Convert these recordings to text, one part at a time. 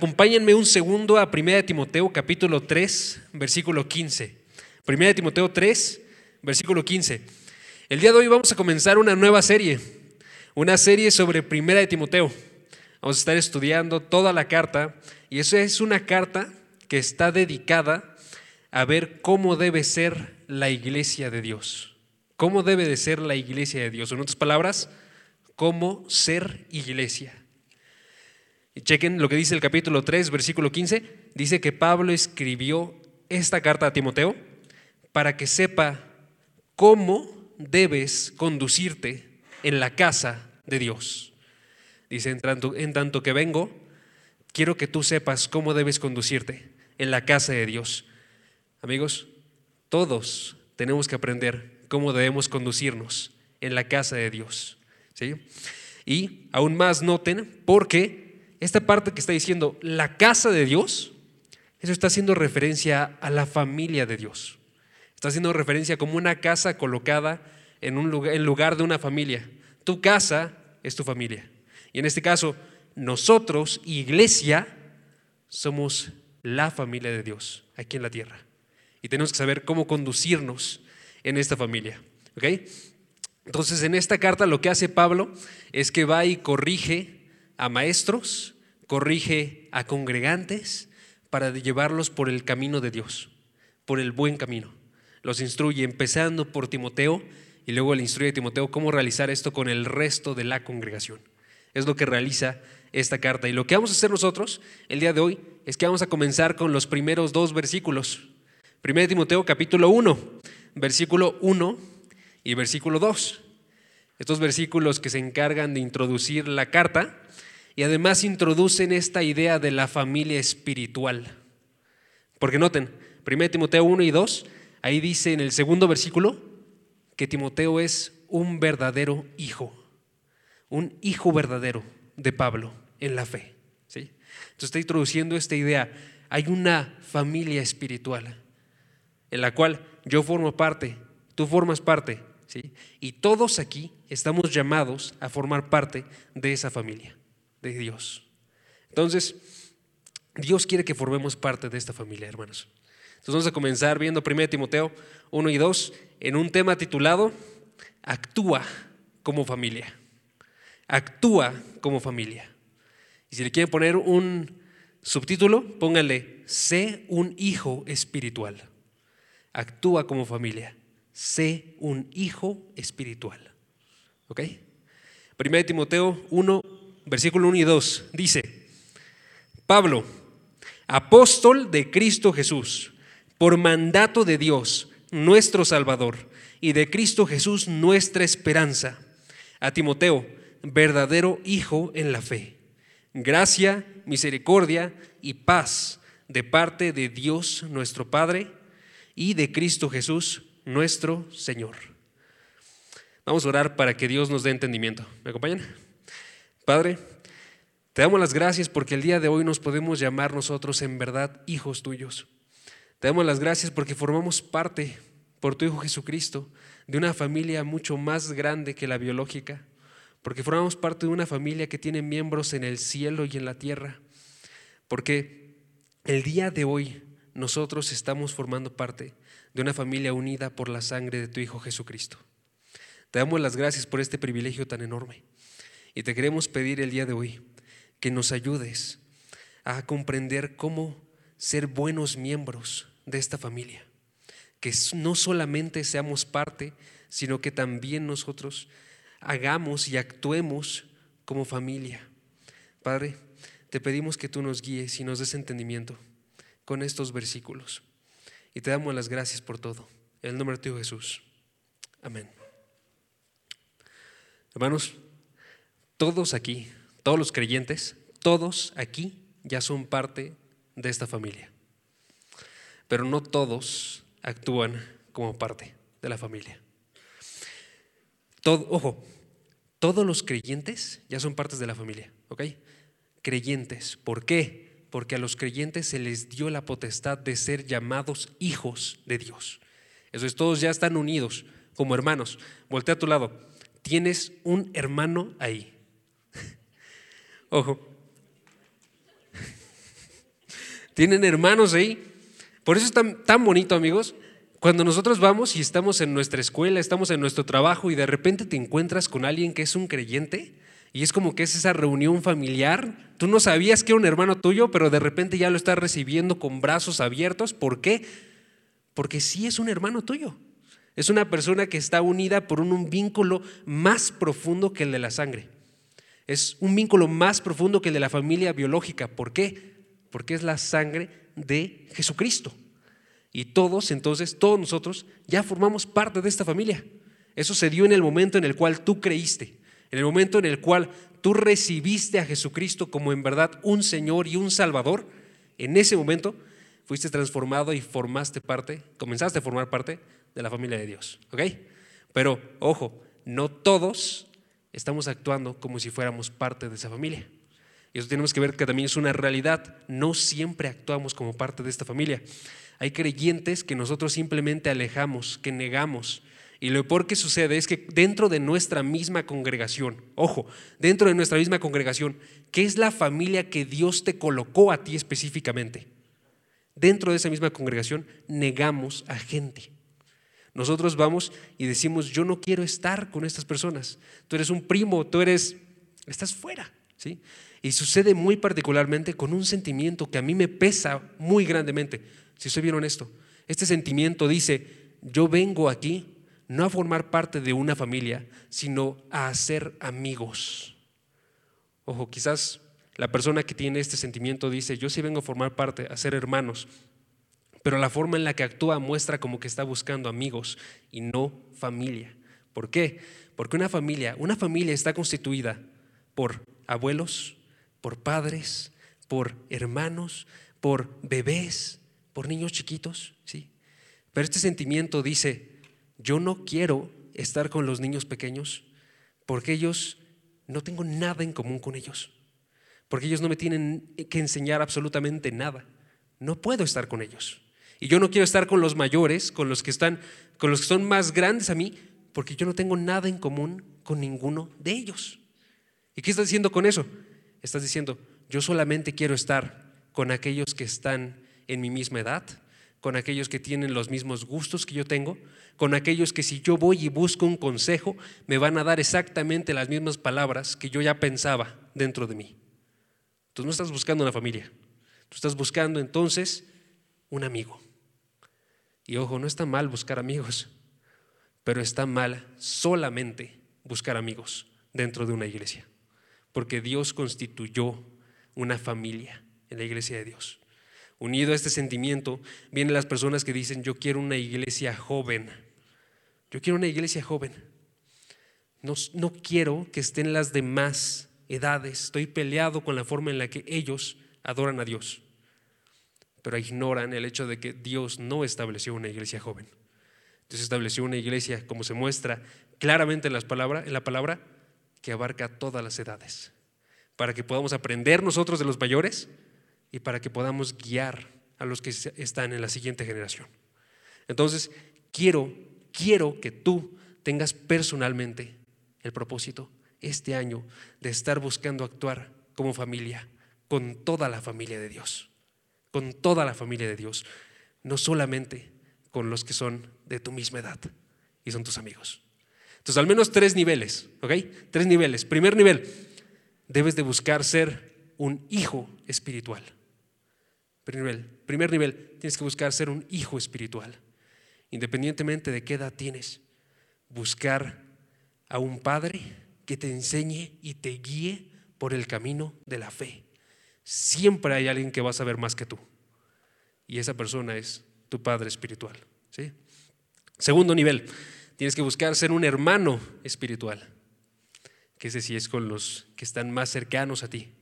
Acompáñenme un segundo a 1 Timoteo capítulo 3, versículo 15. 1 Timoteo 3, versículo 15. El día de hoy vamos a comenzar una nueva serie, una serie sobre 1 Timoteo. Vamos a estar estudiando toda la carta y eso es una carta que está dedicada a ver cómo debe ser la iglesia de Dios. ¿Cómo debe de ser la iglesia de Dios? En otras palabras, cómo ser iglesia. Chequen lo que dice el capítulo 3, versículo 15. Dice que Pablo escribió esta carta a Timoteo para que sepa cómo debes conducirte en la casa de Dios. Dice, en tanto, en tanto que vengo, quiero que tú sepas cómo debes conducirte en la casa de Dios. Amigos, todos tenemos que aprender cómo debemos conducirnos en la casa de Dios. ¿sí? Y aún más noten, porque esta parte que está diciendo la casa de Dios, eso está haciendo referencia a la familia de Dios. Está haciendo referencia como una casa colocada en, un lugar, de una familia. Tu casa es tu familia. Y en este caso, nosotros, iglesia, somos la familia de Dios aquí en la tierra. Y tenemos que saber cómo conducirnos en esta familia. ¿Ok? Entonces, en esta carta lo que hace Pablo es que va y corrige a maestros, corrige a congregantes para llevarlos por el camino de Dios, por el buen camino. Los instruye empezando por Timoteo y luego le instruye a Timoteo cómo realizar esto con el resto de la congregación. Es lo que realiza esta carta. Y lo que vamos a hacer nosotros el día de hoy es que vamos a comenzar con los primeros dos versículos. Primero Timoteo capítulo 1, versículo 1 y versículo 2. Estos versículos que se encargan de introducir la carta y además introducen esta idea de la familia espiritual. Porque noten, 1 Timoteo 1 y 2, ahí dice en el segundo versículo que Timoteo es un verdadero hijo, un hijo verdadero de Pablo en la fe. ¿sí? Entonces está introduciendo esta idea, hay una familia espiritual en la cual yo formo parte, tú formas parte, ¿sí? y todos aquí estamos llamados a formar parte de esa familia de Dios. Entonces, Dios quiere que formemos parte de esta familia, hermanos. Entonces vamos a comenzar viendo 1 Timoteo 1 y 2 en un tema titulado Actúa como familia. Actúa como familia. Y si le quieren poner un subtítulo, pónganle Sé un hijo espiritual. Actúa como familia. Sé un hijo espiritual. ¿Ok? 1 Timoteo 1, versículo 1 y 2, dice, Pablo, apóstol de Cristo Jesús, por mandato de Dios, nuestro Salvador, y de Cristo Jesús, nuestra esperanza, a Timoteo, verdadero Hijo en la fe. Gracia, misericordia y paz de parte de Dios nuestro Padre y de Cristo Jesús, nuestro Señor. Vamos a orar para que Dios nos dé entendimiento. ¿Me acompañan? Padre, te damos las gracias porque el día de hoy nos podemos llamar nosotros en verdad hijos tuyos. Te damos las gracias porque formamos parte, por tu Hijo Jesucristo, de una familia mucho más grande que la biológica, porque formamos parte de una familia que tiene miembros en el cielo y en la tierra, porque el día de hoy nosotros estamos formando parte de una familia unida por la sangre de tu Hijo Jesucristo. Te damos las gracias por este privilegio tan enorme. Y te queremos pedir el día de hoy que nos ayudes a comprender cómo ser buenos miembros de esta familia. Que no solamente seamos parte, sino que también nosotros hagamos y actuemos como familia. Padre, te pedimos que tú nos guíes y nos des entendimiento con estos versículos. Y te damos las gracias por todo. En el nombre de tu Jesús. Amén. Hermanos, todos aquí, todos los creyentes, todos aquí ya son parte de esta familia. Pero no todos actúan como parte de la familia. Todo, ojo, todos los creyentes ya son partes de la familia, ¿ok? Creyentes. ¿Por qué? Porque a los creyentes se les dio la potestad de ser llamados hijos de Dios. Eso es, todos ya están unidos como hermanos. Voltea a tu lado. Tienes un hermano ahí. Ojo. Tienen hermanos ahí. Por eso es tan, tan bonito, amigos. Cuando nosotros vamos y estamos en nuestra escuela, estamos en nuestro trabajo y de repente te encuentras con alguien que es un creyente y es como que es esa reunión familiar. Tú no sabías que era un hermano tuyo, pero de repente ya lo estás recibiendo con brazos abiertos. ¿Por qué? Porque sí es un hermano tuyo. Es una persona que está unida por un, un vínculo más profundo que el de la sangre. Es un vínculo más profundo que el de la familia biológica. ¿Por qué? Porque es la sangre de Jesucristo. Y todos, entonces, todos nosotros ya formamos parte de esta familia. Eso se dio en el momento en el cual tú creíste, en el momento en el cual tú recibiste a Jesucristo como en verdad un Señor y un Salvador. En ese momento fuiste transformado y formaste parte, comenzaste a formar parte de la familia de Dios. ¿Ok? Pero, ojo, no todos estamos actuando como si fuéramos parte de esa familia. Y eso tenemos que ver que también es una realidad. No siempre actuamos como parte de esta familia. Hay creyentes que nosotros simplemente alejamos, que negamos. Y lo peor que sucede es que dentro de nuestra misma congregación, ojo, dentro de nuestra misma congregación, ¿qué es la familia que Dios te colocó a ti específicamente? Dentro de esa misma congregación negamos a gente. Nosotros vamos y decimos, yo no quiero estar con estas personas. Tú eres un primo, tú eres, estás fuera. ¿sí? Y sucede muy particularmente con un sentimiento que a mí me pesa muy grandemente si soy bien honesto. Este sentimiento dice, yo vengo aquí no a formar parte de una familia, sino a hacer amigos. Ojo, quizás la persona que tiene este sentimiento dice, yo sí vengo a formar parte, a ser hermanos, pero la forma en la que actúa muestra como que está buscando amigos y no familia. ¿Por qué? Porque una familia, una familia está constituida por abuelos, por padres, por hermanos, por bebés, por niños chiquitos, ¿sí? Pero este sentimiento dice, yo no quiero estar con los niños pequeños porque ellos no tengo nada en común con ellos, porque ellos no me tienen que enseñar absolutamente nada. No puedo estar con ellos. Y yo no quiero estar con los mayores, con los que están con los que son más grandes a mí, porque yo no tengo nada en común con ninguno de ellos. ¿Y qué estás diciendo con eso? Estás diciendo, yo solamente quiero estar con aquellos que están en mi misma edad, con aquellos que tienen los mismos gustos que yo tengo, con aquellos que si yo voy y busco un consejo, me van a dar exactamente las mismas palabras que yo ya pensaba dentro de mí. Tú no estás buscando una familia, tú estás buscando entonces un amigo. Y ojo, no está mal buscar amigos, pero está mal solamente buscar amigos dentro de una iglesia, porque Dios constituyó una familia en la iglesia de Dios. Unido a este sentimiento, vienen las personas que dicen, yo quiero una iglesia joven. Yo quiero una iglesia joven. No, no quiero que estén las demás edades. Estoy peleado con la forma en la que ellos adoran a Dios. Pero ignoran el hecho de que Dios no estableció una iglesia joven. Dios estableció una iglesia, como se muestra claramente en, las palabras, en la palabra, que abarca todas las edades. Para que podamos aprender nosotros de los mayores y para que podamos guiar a los que están en la siguiente generación. Entonces, quiero, quiero que tú tengas personalmente el propósito este año de estar buscando actuar como familia, con toda la familia de Dios, con toda la familia de Dios, no solamente con los que son de tu misma edad y son tus amigos. Entonces, al menos tres niveles, ¿ok? Tres niveles. Primer nivel, debes de buscar ser un hijo espiritual. Primer nivel, primer nivel, tienes que buscar ser un hijo espiritual. Independientemente de qué edad tienes, buscar a un padre que te enseñe y te guíe por el camino de la fe. Siempre hay alguien que va a saber más que tú. Y esa persona es tu padre espiritual. Segundo nivel, tienes que buscar ser un hermano espiritual. Que ese sí es con los que están más cercanos a ti.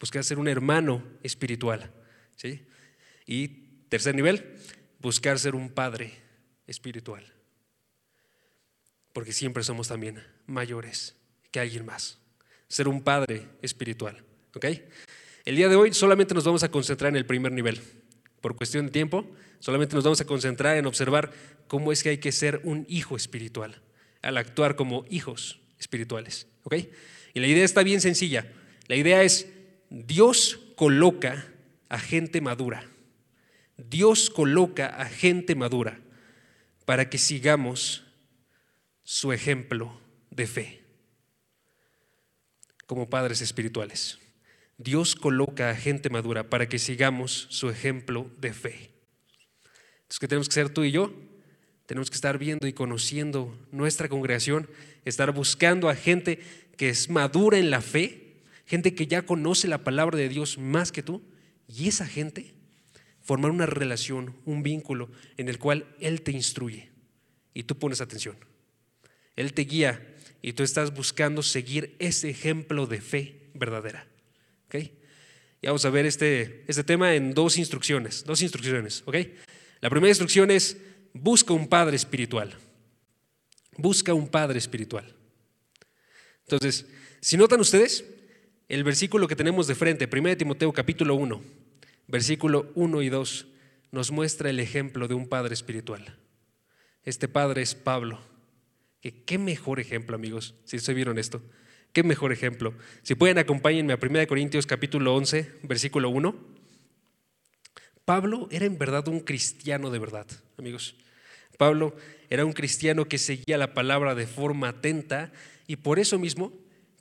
Buscar ser un hermano espiritual. Y tercer nivel, buscar ser un padre espiritual. Porque siempre somos también mayores que alguien más. Ser un padre espiritual. ¿Ok? El día de hoy solamente nos vamos a concentrar en el primer nivel. Por cuestión de tiempo, solamente nos vamos a concentrar en observar cómo es que hay que ser un hijo espiritual al actuar como hijos espirituales. ¿Ok? Y la idea está bien sencilla. La idea es, Dios coloca a gente madura Dios coloca a gente madura para que sigamos su ejemplo de fe como padres espirituales. Dios coloca a gente madura para que sigamos su ejemplo de fe. Entonces, ¿qué tenemos que ser tú y yo? Tenemos que estar viendo y conociendo nuestra congregación, estar buscando a gente que es madura en la fe, gente que ya conoce la palabra de Dios más que tú, y esa gente formar una relación, un vínculo en el cual Él te instruye y tú pones atención. Él te guía y tú estás buscando seguir ese ejemplo de fe verdadera. Y vamos a ver este, este tema en dos instrucciones, dos instrucciones. ¿okay? La primera instrucción es busca un padre espiritual. Busca un padre espiritual. Entonces, si notan ustedes, el versículo que tenemos de frente, 1 Timoteo capítulo 1, versículo 1 y 2, nos muestra el ejemplo de un padre espiritual. Este padre es Pablo. Que qué mejor ejemplo, amigos, si se vieron esto. Qué mejor ejemplo. Si pueden, acompáñenme a 1 Corintios capítulo 11, versículo 1. Pablo era en verdad un cristiano de verdad, amigos. Pablo era un cristiano que seguía la palabra de forma atenta y por eso mismo,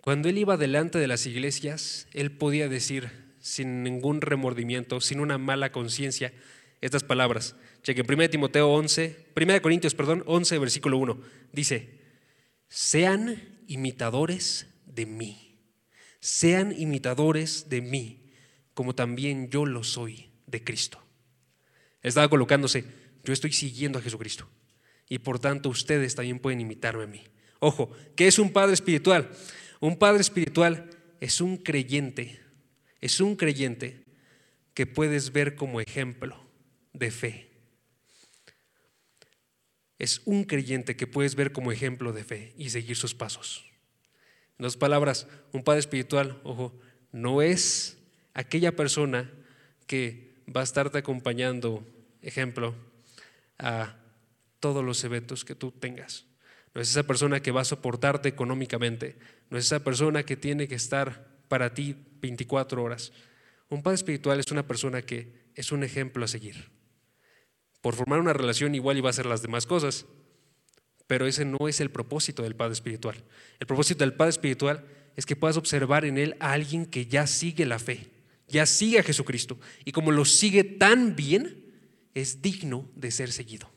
cuando él iba delante de las iglesias, él podía decir sin ningún remordimiento, sin una mala conciencia, estas palabras. Chequen, 1 Timoteo 11, 1 Corintios, perdón, 11, versículo 1. Dice, sean imitadores de mí, sean imitadores de mí, como también yo lo soy de Cristo. Estaba colocándose, yo estoy siguiendo a Jesucristo y por tanto ustedes también pueden imitarme a mí. Ojo, ¿qué es un padre espiritual? Un padre espiritual es un creyente, es un creyente que puedes ver como ejemplo de fe. Es un creyente que puedes ver como ejemplo de fe y seguir sus pasos. En otras palabras, un padre espiritual, ojo, no es aquella persona que va a estarte acompañando, ejemplo, a todos los eventos que tú tengas. No es esa persona que va a soportarte económicamente. No es esa persona que tiene que estar para ti 24 horas. Un padre espiritual es una persona que es un ejemplo a seguir. Por formar una relación igual iba a hacer las demás cosas, pero ese no es el propósito del padre espiritual. El propósito del padre espiritual es que puedas observar en él a alguien que ya sigue la fe, ya sigue a Jesucristo, y como lo sigue tan bien, es digno de ser seguido.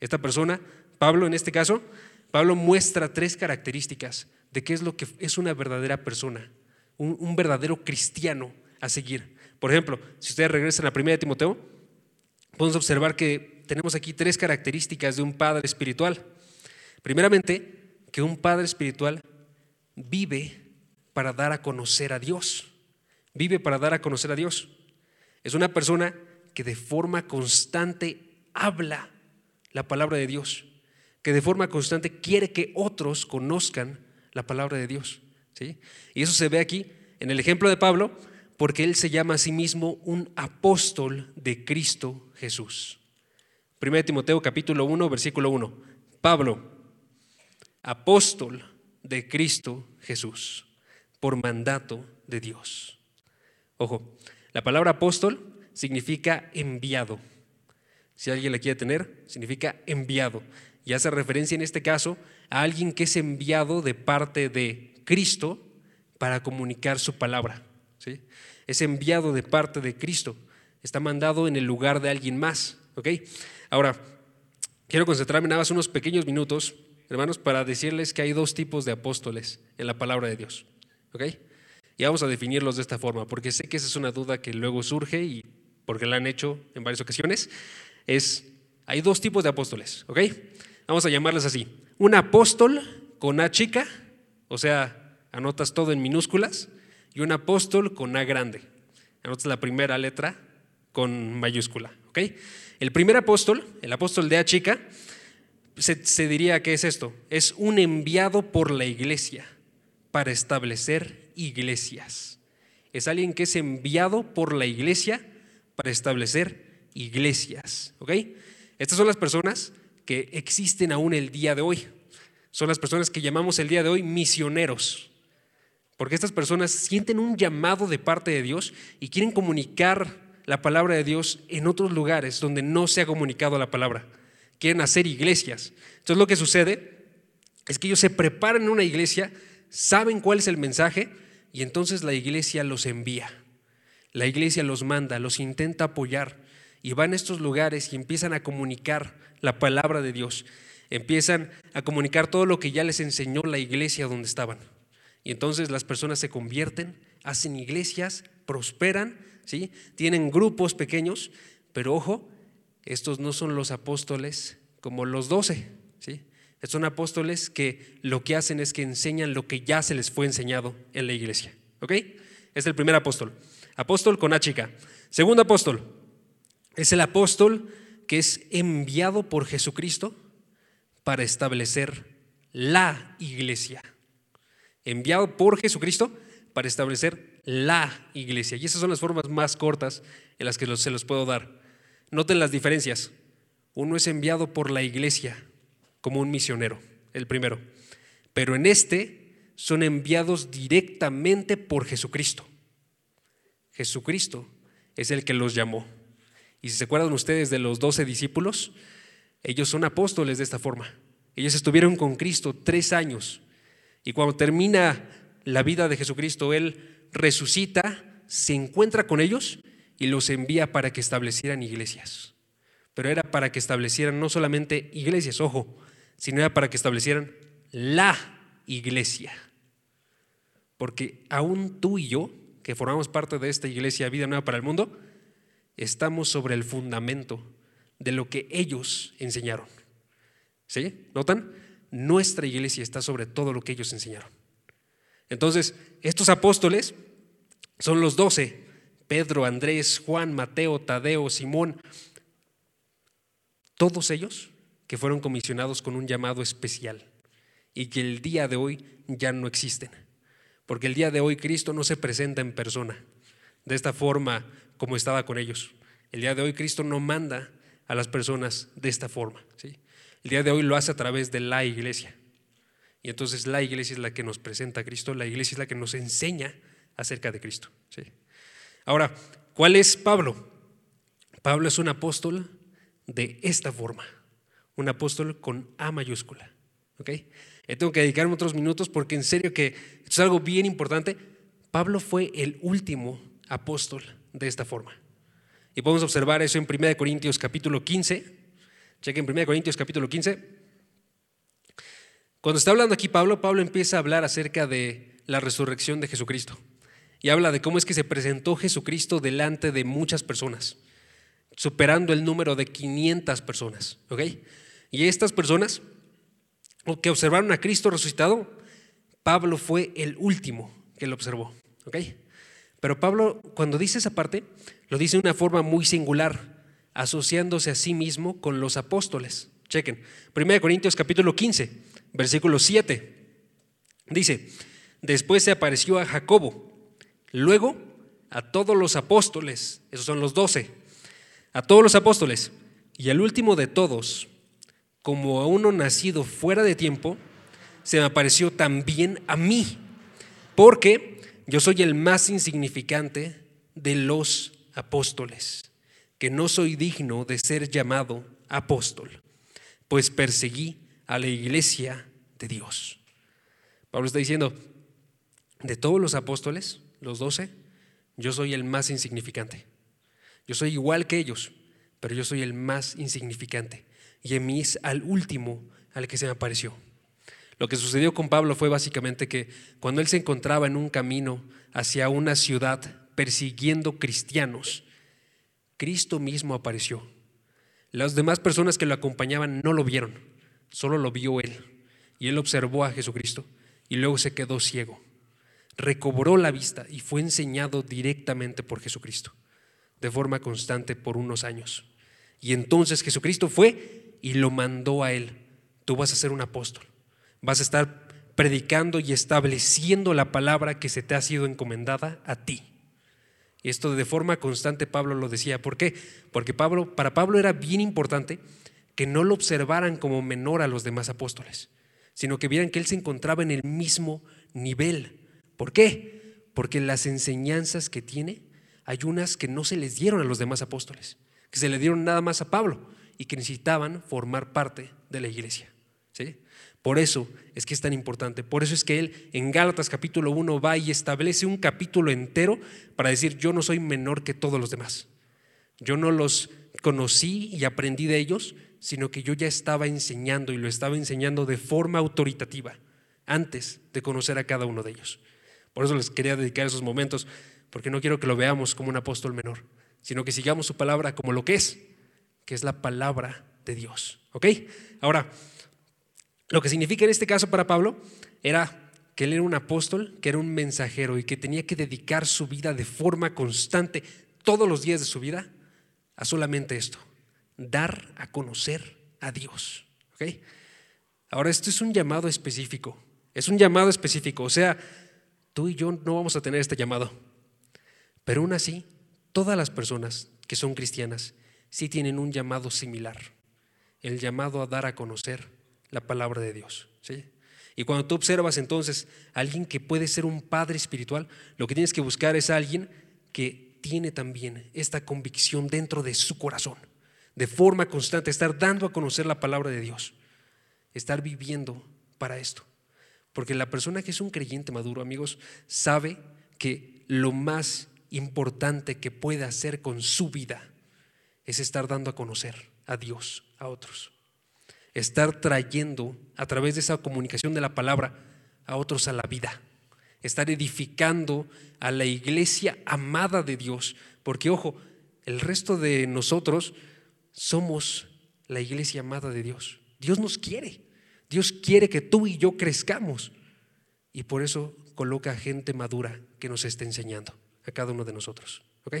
Esta persona, Pablo en este caso, Pablo muestra tres características de qué es lo que es una verdadera persona, un, verdadero cristiano a seguir. Por ejemplo, si ustedes regresan a la primera de Timoteo, podemos observar que tenemos aquí tres características de un padre espiritual. Primeramente, que un padre espiritual vive para dar a conocer a Dios. Vive para dar a conocer a Dios. Es una persona que de forma constante habla la palabra de Dios, que de forma constante quiere que otros conozcan la palabra de Dios. ¿sí? Y eso se ve aquí en el ejemplo de Pablo, porque él se llama a sí mismo un apóstol de Cristo Jesús. 1 Timoteo capítulo 1, versículo 1. Pablo, apóstol de Cristo Jesús, por mandato de Dios. Ojo, la palabra apóstol significa enviado. Si alguien la quiere tener, significa enviado. Y hace referencia en este caso a alguien que es enviado de parte de Cristo para comunicar su palabra. ¿sí? Es enviado de parte de Cristo. Está mandado en el lugar de alguien más. ¿ok? Ahora, quiero concentrarme nada más unos pequeños minutos, hermanos, para decirles que hay dos tipos de apóstoles en la palabra de Dios. ¿ok? Y vamos a definirlos de esta forma, porque sé que esa es una duda que luego surge y porque la han hecho en varias ocasiones es, hay dos tipos de apóstoles, ¿ok? Vamos a llamarles así. Un apóstol con A chica, o sea, anotas todo en minúsculas, y un apóstol con A grande. Anotas la primera letra con mayúscula, ¿ok? El primer apóstol, el apóstol de A chica, se, se diría que es esto, es un enviado por la iglesia para establecer iglesias. Es alguien que es enviado por la iglesia para establecer iglesias. ¿Ok? Estas son las personas que existen aún el día de hoy. Son las personas que llamamos el día de hoy misioneros. Porque estas personas sienten un llamado de parte de Dios y quieren comunicar la palabra de Dios en otros lugares donde no se ha comunicado la palabra. Quieren hacer iglesias. Entonces lo que sucede es que ellos se preparan en una iglesia, saben cuál es el mensaje y entonces la iglesia los envía. La iglesia los manda, los intenta apoyar y van a estos lugares y empiezan a comunicar la palabra de Dios. Empiezan a comunicar todo lo que ya les enseñó la iglesia donde estaban. Y entonces las personas se convierten, hacen iglesias, prosperan, tienen grupos pequeños, pero ojo, estos no son los apóstoles como los doce. ¿sí? Son apóstoles que lo que hacen es que enseñan lo que ya se les fue enseñado en la iglesia. ¿Ok? Es el primer apóstol. Apóstol con H chica. Segundo apóstol es el apóstol que es enviado por Jesucristo para establecer la iglesia. Enviado por Jesucristo para establecer la iglesia. Y esas son las formas más cortas en las que se los puedo dar. Noten las diferencias. Uno es enviado por la iglesia como un misionero, el primero. Pero en este son enviados directamente por Jesucristo. Jesucristo es el que los llamó. Y si se acuerdan ustedes de los doce discípulos, ellos son apóstoles de esta forma. Ellos estuvieron con Cristo tres años. Y cuando termina la vida de Jesucristo, Él resucita, se encuentra con ellos y los envía para que establecieran iglesias. Pero era para que establecieran no solamente iglesias, ojo, sino era para que establecieran la iglesia. Porque aún tú y yo que formamos parte de esta iglesia Vida Nueva para el Mundo, estamos sobre el fundamento de lo que ellos enseñaron. ¿Sí? ¿Notan? Nuestra iglesia está sobre todo lo que ellos enseñaron. Entonces, estos apóstoles son los doce, Pedro, Andrés, Juan, Mateo, Tadeo, Simón, todos ellos que fueron comisionados con un llamado especial y que el día de hoy ya no existen. Porque el día de hoy Cristo no se presenta en persona, de esta forma como estaba con ellos. El día de hoy Cristo no manda a las personas de esta forma. ¿sí? El día de hoy lo hace a través de la iglesia. Y entonces la iglesia es la que nos presenta a Cristo, la iglesia es la que nos enseña acerca de Cristo. ¿sí? Ahora, ¿cuál es Pablo? Pablo es un apóstol de esta forma, un apóstol con A mayúscula. ¿ok? tengo que dedicarme otros minutos porque en serio que esto es algo bien importante. Pablo fue el último apóstol de esta forma. Y podemos observar eso en 1 Corintios capítulo 15. Chequen 1 Corintios capítulo 15. Cuando está hablando aquí Pablo, Pablo empieza a hablar acerca de la resurrección de Jesucristo. Y habla de cómo es que se presentó Jesucristo delante de muchas personas, superando el número de 500 personas. ¿ok? Y estas personas que observaron a Cristo resucitado, Pablo fue el último que lo observó. ¿ok? Pero Pablo, cuando dice esa parte, lo dice de una forma muy singular, asociándose a sí mismo con los apóstoles. Chequen, 1 Corintios capítulo 15, versículo 7. Dice, después se apareció a Jacobo, luego a todos los apóstoles, esos son los doce, a todos los apóstoles, y al último de todos, como a uno nacido fuera de tiempo, se me apareció también a mí, porque yo soy el más insignificante de los apóstoles, que no soy digno de ser llamado apóstol, pues perseguí a la iglesia de Dios. Pablo está diciendo, de todos los apóstoles, los doce, yo soy el más insignificante. Yo soy igual que ellos, pero yo soy el más insignificante y en mí es al último al que se me apareció. Lo que sucedió con Pablo fue básicamente que cuando él se encontraba en un camino hacia una ciudad persiguiendo cristianos, Cristo mismo apareció. Las demás personas que lo acompañaban no lo vieron, solo lo vio él. Y él observó a Jesucristo y luego se quedó ciego. Recobró la vista y fue enseñado directamente por Jesucristo, de forma constante por unos años. Y entonces Jesucristo fue y lo mandó a él. Tú vas a ser un apóstol. Vas a estar predicando y estableciendo la palabra que se te ha sido encomendada a ti. Y esto de forma constante Pablo lo decía. ¿Por qué? Porque Pablo, para Pablo era bien importante que no lo observaran como menor a los demás apóstoles, sino que vieran que él se encontraba en el mismo nivel. ¿Por qué? Porque las enseñanzas que tiene hay unas que no se les dieron a los demás apóstoles, que se le dieron nada más a Pablo y que necesitaban formar parte de la iglesia. ¿sí? Por eso es que es tan importante. Por eso es que él en Gálatas capítulo 1 va y establece un capítulo entero para decir, yo no soy menor que todos los demás. Yo no los conocí y aprendí de ellos, sino que yo ya estaba enseñando y lo estaba enseñando de forma autoritativa antes de conocer a cada uno de ellos. Por eso les quería dedicar esos momentos, porque no quiero que lo veamos como un apóstol menor, sino que sigamos su palabra como lo que es, que es la palabra de Dios. ¿Ok? Ahora, lo que significa en este caso para Pablo era que él era un apóstol, que era un mensajero y que tenía que dedicar su vida de forma constante, todos los días de su vida, a solamente esto, dar a conocer a Dios. Ahora, esto es un llamado específico, es un llamado específico, o sea, tú y yo no vamos a tener este llamado, pero aún así, todas las personas que son cristianas sí tienen un llamado similar, el llamado a dar a conocer la palabra de Dios. ¿sí? Y cuando tú observas entonces a alguien que puede ser un padre espiritual, lo que tienes que buscar es alguien que tiene también esta convicción dentro de su corazón, de forma constante, estar dando a conocer la palabra de Dios, estar viviendo para esto. Porque la persona que es un creyente maduro, amigos, sabe que lo más importante que puede hacer con su vida es estar dando a conocer a Dios a otros. Estar trayendo a través de esa comunicación de la palabra a otros a la vida, estar edificando a la iglesia amada de Dios, porque ojo, el resto de nosotros somos la iglesia amada de Dios. Dios nos quiere, Dios quiere que tú y yo crezcamos y por eso coloca gente madura que nos esté enseñando a cada uno de nosotros. ¿ok?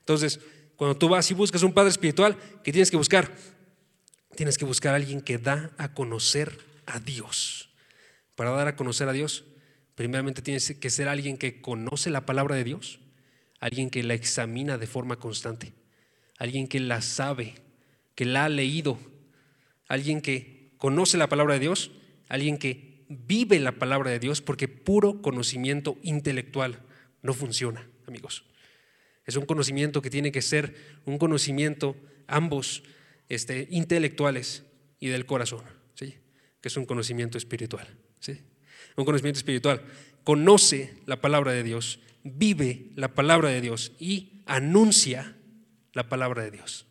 Entonces, cuando tú vas y buscas un padre espiritual, ¿qué tienes que buscar? tienes que buscar a alguien que da a conocer a Dios. Para dar a conocer a Dios, primeramente tienes que ser alguien que conoce la palabra de Dios, alguien que la examina de forma constante, alguien que la sabe, que la ha leído, alguien que conoce la palabra de Dios, alguien que vive la palabra de Dios, porque puro conocimiento intelectual no funciona, amigos. Es un conocimiento que tiene que ser un conocimiento ambos este, intelectuales y del corazón, ¿sí? que es un conocimiento espiritual. ¿sí? Un conocimiento espiritual. Conoce la palabra de Dios, vive la palabra de Dios y anuncia la palabra de Dios.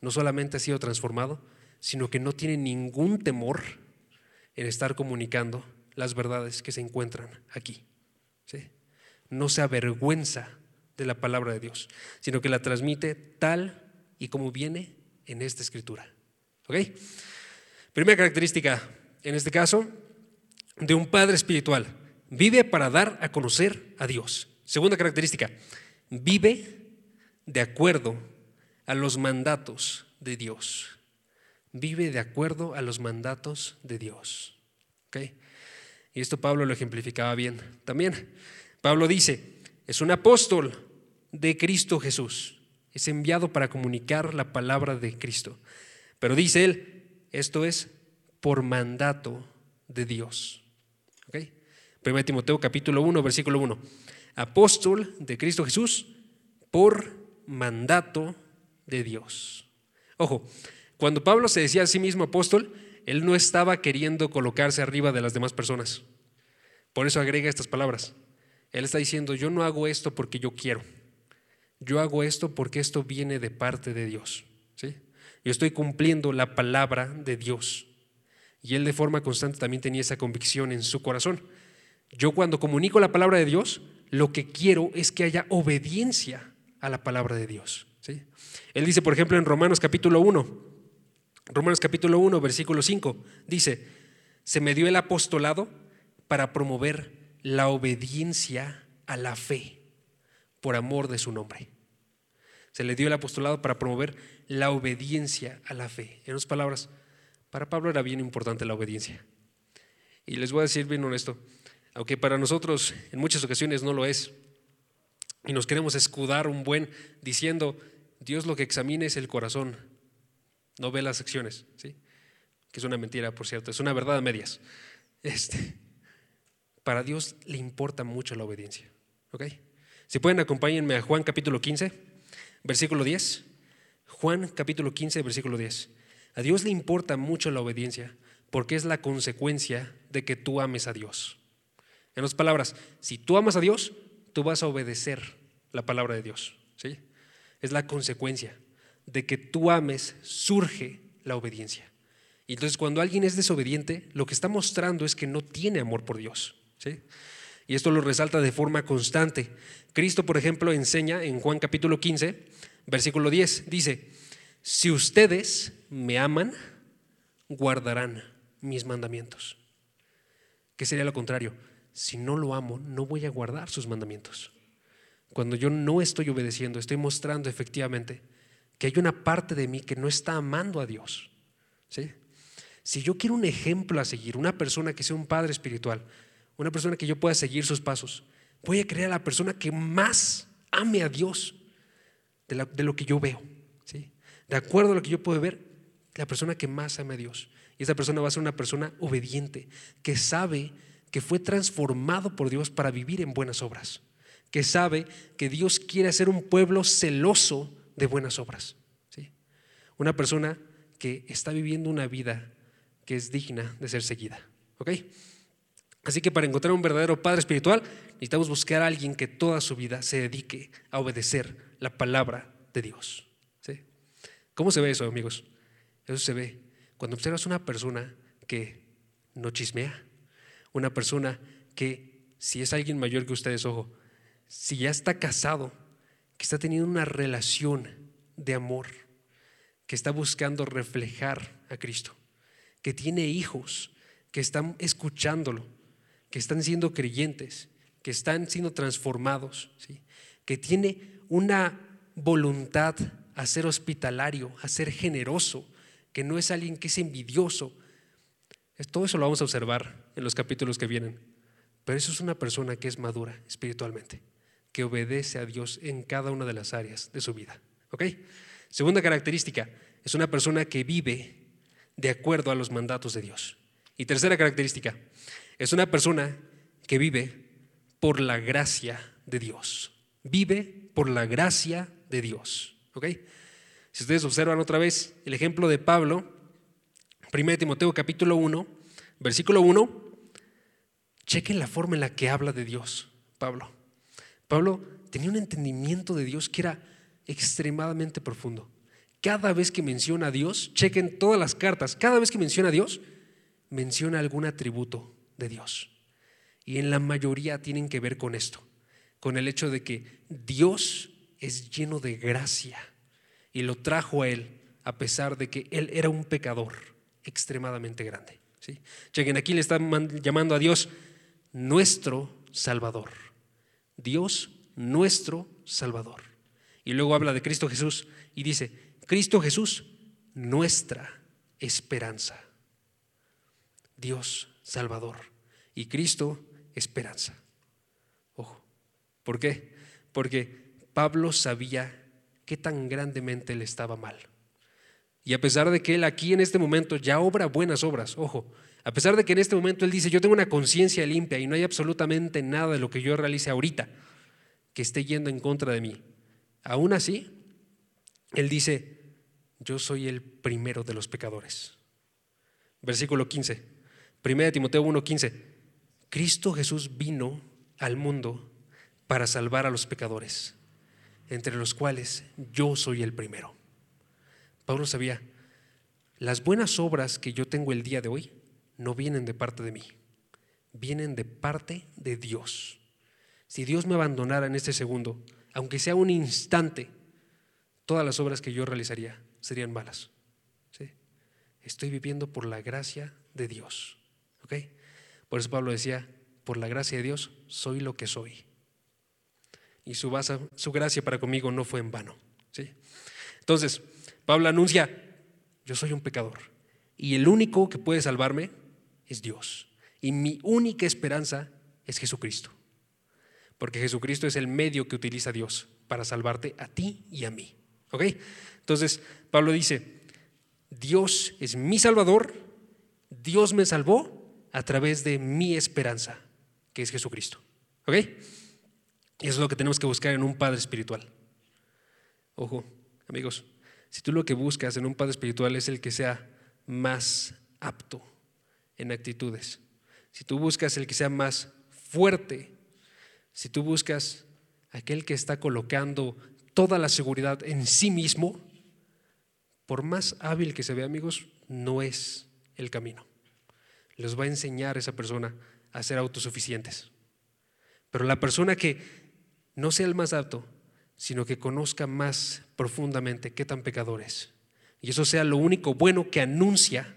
No solamente ha sido transformado, sino que no tiene ningún temor en estar comunicando las verdades que se encuentran aquí. ¿sí? No se avergüenza de la palabra de Dios, sino que la transmite tal y como viene en esta escritura. ¿Ok? Primera característica, en este caso, de un padre espiritual. Vive para dar a conocer a Dios. Segunda característica, vive de acuerdo a los mandatos de Dios. Vive de acuerdo a los mandatos de Dios. ¿Ok? Y esto Pablo lo ejemplificaba bien también. Pablo dice, es un apóstol de Cristo Jesús es enviado para comunicar la palabra de Cristo. Pero dice él, esto es por mandato de Dios. ¿Ok? 1 Timoteo capítulo 1, versículo 1. Apóstol de Cristo Jesús por mandato de Dios. Ojo, cuando Pablo se decía a sí mismo apóstol, él no estaba queriendo colocarse arriba de las demás personas. Por eso agrega estas palabras. Él está diciendo, yo no hago esto porque yo quiero. Yo hago esto porque esto viene de parte de Dios. ¿sí? Yo estoy cumpliendo la palabra de Dios. Y él de forma constante también tenía esa convicción en su corazón. Yo cuando comunico la palabra de Dios, lo que quiero es que haya obediencia a la palabra de Dios. Él dice, por ejemplo, en Romanos capítulo 1, Romanos capítulo 1, versículo 5, dice, se me dio el apostolado para promover la obediencia a la fe por amor de su nombre. Se le dio el apostolado para promover la obediencia a la fe. En otras palabras, para Pablo era bien importante la obediencia. Y les voy a decir bien honesto, aunque para nosotros en muchas ocasiones no lo es, y nos queremos escudar un buen diciendo, Dios lo que examina es el corazón, no ve las acciones, ¿sí? que es una mentira, por cierto, es una verdad a medias. Este, para Dios le importa mucho la obediencia. ¿ok? Si pueden, acompáñenme a Juan capítulo 15, versículo 10. Juan capítulo 15, versículo 10. A Dios le importa mucho la obediencia porque es la consecuencia de que tú ames a Dios. En otras palabras, si tú amas a Dios, tú vas a obedecer la palabra de Dios. ¿sí? Es la consecuencia de que tú ames, surge la obediencia. Y entonces cuando alguien es desobediente, lo que está mostrando es que no tiene amor por Dios. ¿sí? Y esto lo resalta de forma constante. Cristo, por ejemplo, enseña en Juan capítulo 15, versículo 10, dice, si ustedes me aman, guardarán mis mandamientos. ¿Qué sería lo contrario? Si no lo amo, no voy a guardar sus mandamientos. Cuando yo no estoy obedeciendo, estoy mostrando efectivamente que hay una parte de mí que no está amando a Dios. ¿sí? Si yo quiero un ejemplo a seguir, una persona que sea un padre espiritual, una persona que yo pueda seguir sus pasos, voy a crear a la persona que más ame a Dios de, lo que yo veo. ¿sí? De acuerdo a lo que yo puedo ver, la persona que más ame a Dios. Y esa persona va a ser una persona obediente, que sabe que fue transformado por Dios para vivir en buenas obras, que sabe que Dios quiere hacer un pueblo celoso de buenas obras. ¿sí? Una persona que está viviendo una vida que es digna de ser seguida. ¿ok? Así que para encontrar un verdadero padre espiritual necesitamos buscar a alguien que toda su vida se dedique a obedecer la palabra de Dios. ¿sí? ¿Cómo se ve eso, amigos? Eso se ve cuando observas una persona que no chismea, una persona que, si es alguien mayor que ustedes, ojo, si ya está casado, que está teniendo una relación de amor, que está buscando reflejar a Cristo, que tiene hijos, que están escuchándolo, que están siendo creyentes, que están siendo transformados, que tiene una voluntad a ser hospitalario, a ser generoso, que no es alguien que es envidioso. Todo eso lo vamos a observar en los capítulos que vienen. Pero eso es una persona que es madura espiritualmente, que obedece a Dios en cada una de las áreas de su vida. ¿Ok? Segunda característica, es una persona que vive de acuerdo a los mandatos de Dios. Y tercera característica, es una persona que vive por la gracia de Dios. Vive por la gracia de Dios. ¿Ok? Si ustedes observan otra vez el ejemplo de Pablo, 1 Timoteo capítulo 1, versículo 1, chequen la forma en la que habla de Dios, Pablo. Pablo tenía un entendimiento de Dios que era extremadamente profundo. Cada vez que menciona a Dios, chequen todas las cartas, cada vez que menciona a Dios, menciona algún atributo de Dios. Y en la mayoría tienen que ver con esto, con el hecho de que Dios es lleno de gracia y lo trajo a él a pesar de que él era un pecador extremadamente grande. ¿sí? Chequen, aquí le están llamando a Dios nuestro Salvador. Dios nuestro Salvador. Y luego habla de Cristo Jesús y dice, Cristo Jesús, nuestra esperanza. Dios Salvador y Cristo esperanza. Ojo, ¿por qué? Porque Pablo sabía qué tan grandemente le estaba mal. Y a pesar de que él aquí en este momento ya obra buenas obras, ojo, a pesar de que en este momento él dice, yo tengo una conciencia limpia y no hay absolutamente nada de lo que yo realice ahorita que esté yendo en contra de mí, aún así, él dice, yo soy el primero de los pecadores. Versículo 15, 1 Timoteo 1:15, Cristo Jesús vino al mundo para salvar a los pecadores entre los cuales yo soy el primero. Pablo sabía, las buenas obras que yo tengo el día de hoy no vienen de parte de mí, vienen de parte de Dios. Si Dios me abandonara en este segundo, aunque sea un instante, todas las obras que yo realizaría serían malas. Estoy viviendo por la gracia de Dios. Por eso Pablo decía, por la gracia de Dios soy lo que soy y su, su gracia para conmigo no fue en vano. ¿sí? Entonces, Pablo anuncia, yo soy un pecador y el único que puede salvarme es Dios. Y mi única esperanza es Jesucristo. Porque Jesucristo es el medio que utiliza Dios para salvarte a ti y a mí. ¿Ok? Entonces, Pablo dice, Dios es mi salvador, Dios me salvó a través de mi esperanza, que es Jesucristo. ¿Ok? Y eso es lo que tenemos que buscar en un padre espiritual. Ojo, amigos, si tú lo que buscas en un padre espiritual es el que sea más apto en actitudes, si tú buscas el que sea más fuerte, si tú buscas aquel que está colocando toda la seguridad en sí mismo, por más hábil que se vea, amigos, no es el camino. Les va a enseñar esa persona a ser autosuficientes. Pero la persona que no sea el más apto, sino que conozca más profundamente qué tan pecador es, y eso sea lo único bueno que anuncia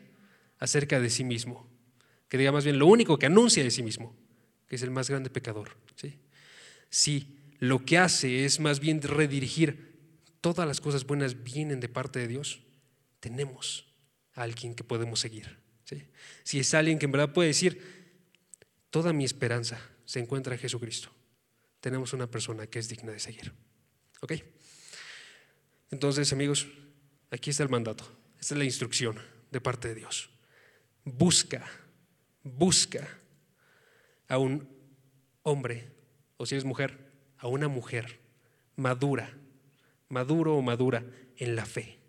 acerca de sí mismo, que diga más bien lo único que anuncia de sí mismo, que es el más grande pecador. ¿sí? Si lo que hace es más bien redirigir todas las cosas buenas vienen de parte de Dios, tenemos a alguien que podemos seguir. Si es alguien que en verdad puede decir, toda mi esperanza se encuentra en Jesucristo, tenemos una persona que es digna de seguir. ¿Ok? Entonces, amigos, aquí está el mandato, esta es la instrucción de parte de Dios. Busca, busca a un hombre, o si eres mujer, a una mujer madura, maduro o madura en la fe.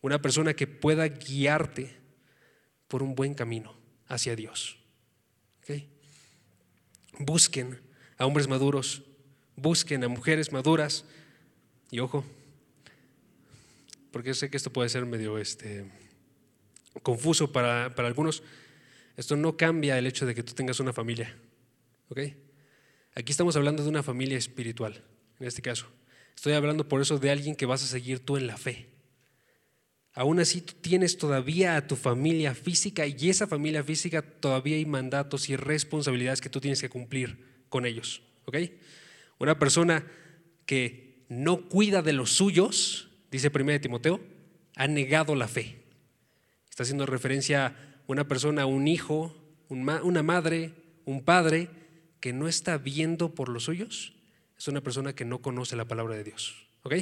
Una persona que pueda guiarte por un buen camino hacia Dios. Busquen a hombres maduros, busquen a mujeres maduras y ojo, porque sé que esto puede ser medio este, confuso para, para algunos, esto no cambia el hecho de que tú tengas una familia. ¿ok? Aquí estamos hablando de una familia espiritual, en este caso. Estoy hablando por eso de alguien que vas a seguir tú en la fe. Aún así, tú tienes todavía a tu familia física y esa familia física todavía hay mandatos y responsabilidades que tú tienes que cumplir con ellos. ¿ok? Una persona que no cuida de los suyos, dice 1 Timoteo, ha negado la fe. Está haciendo referencia una persona, un hijo, una madre, un padre que no está viendo por los suyos. Es una persona que no conoce la palabra de Dios. ¿Ok?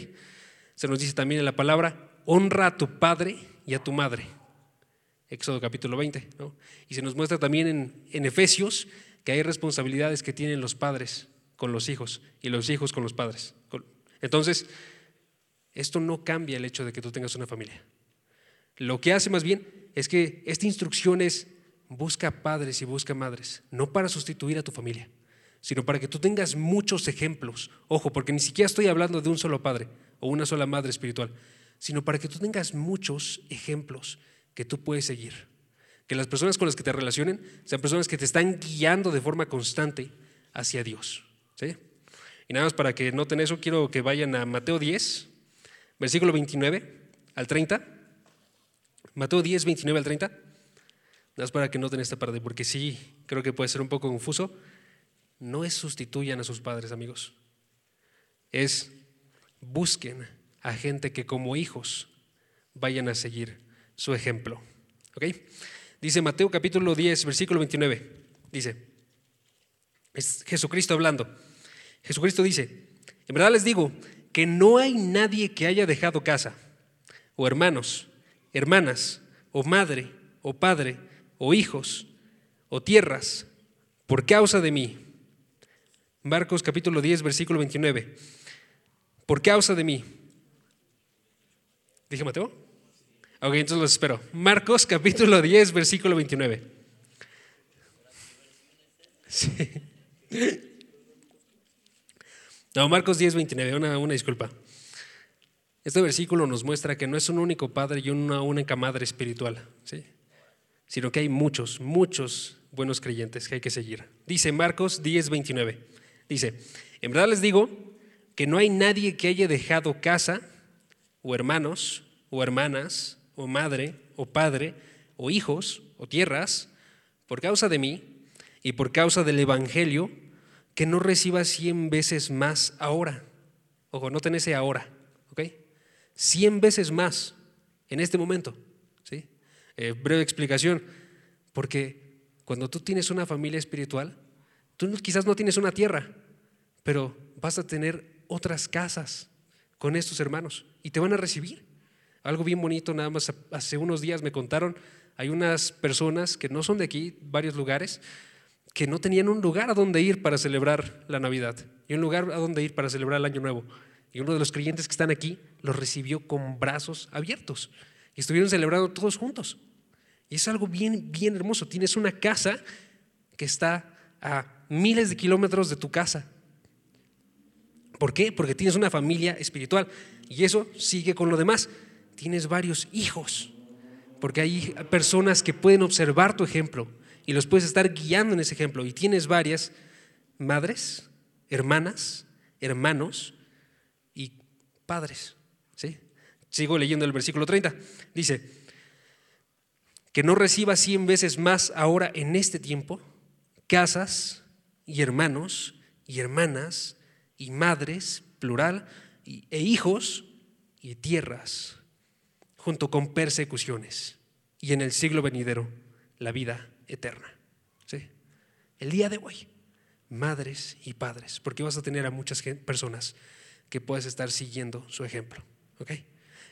Se nos dice también en la palabra, honra a tu padre y a tu madre. Éxodo capítulo 20. Y se nos muestra también en, en Efesios que hay responsabilidades que tienen los padres con los hijos y los hijos con los padres. Entonces, esto no cambia el hecho de que tú tengas una familia. Lo que hace más bien es que esta instrucción es busca padres y busca madres, no para sustituir a tu familia, sino para que tú tengas muchos ejemplos. Ojo, porque ni siquiera estoy hablando de un solo padre o una sola madre espiritual, sino para que tú tengas muchos ejemplos que tú puedes seguir. Que las personas con las que te relacionen sean personas que te están guiando de forma constante hacia Dios. ¿sí? Y nada más para que noten eso, quiero que vayan a Mateo 10, versículo 29 al 30. Mateo 10, 29 al 30. Nada más para que noten esta parte, porque sí, creo que puede ser un poco confuso. No es sustituyan a sus padres, amigos. Es busquen a gente que como hijos vayan a seguir su ejemplo. ¿Ok? Dice Mateo capítulo 10, versículo 29. Dice, es Jesucristo hablando. Jesucristo dice, en verdad les digo que no hay nadie que haya dejado casa, o hermanos, hermanas, o madre, o padre, o hijos, o tierras, por causa de mí. Marcos capítulo 10, versículo 29. Por causa de mí ¿Dije Mateo? Ok, entonces los espero. Marcos capítulo 10, versículo 29. Sí. No, Marcos 10, 29, una, una disculpa. Este versículo nos muestra que no es un único padre y una única madre espiritual, ¿sí? sino que hay muchos, muchos buenos creyentes que hay que seguir. Dice Marcos 10, 29. Dice, en verdad les digo que no hay nadie que haya dejado casa o hermanos, o hermanas, o madre, o padre, o hijos, o tierras, por causa de mí y por causa del Evangelio, que no reciba cien veces más ahora. Ojo, no tenés ahora, ¿ok? Cien veces más en este momento, ¿sí? Eh, breve explicación, porque cuando tú tienes una familia espiritual, tú quizás no tienes una tierra, pero vas a tener otras casas, con estos hermanos y te van a recibir. Algo bien bonito, nada más hace unos días me contaron, hay unas personas que no son de aquí, varios lugares, que no tenían un lugar a donde ir para celebrar la Navidad y un lugar a donde ir para celebrar el Año Nuevo. Y uno de los creyentes que están aquí los recibió con brazos abiertos y estuvieron celebrando todos juntos. Y es algo bien, bien hermoso. Tienes una casa que está a miles de kilómetros de tu casa. ¿Por qué? Porque tienes una familia espiritual y eso sigue con lo demás. Tienes varios hijos, porque hay personas que pueden observar tu ejemplo y los puedes estar guiando en ese ejemplo. Y tienes varias madres, hermanas, hermanos y padres. Sigo leyendo el versículo 30. Dice, que no reciba cien veces más ahora en este tiempo casas y hermanos y hermanas y madres, plural, e hijos y tierras, junto con persecuciones, y en el siglo venidero la vida eterna. ¿Sí? El día de hoy, madres y padres, porque vas a tener a muchas personas que puedes estar siguiendo su ejemplo. ¿ok?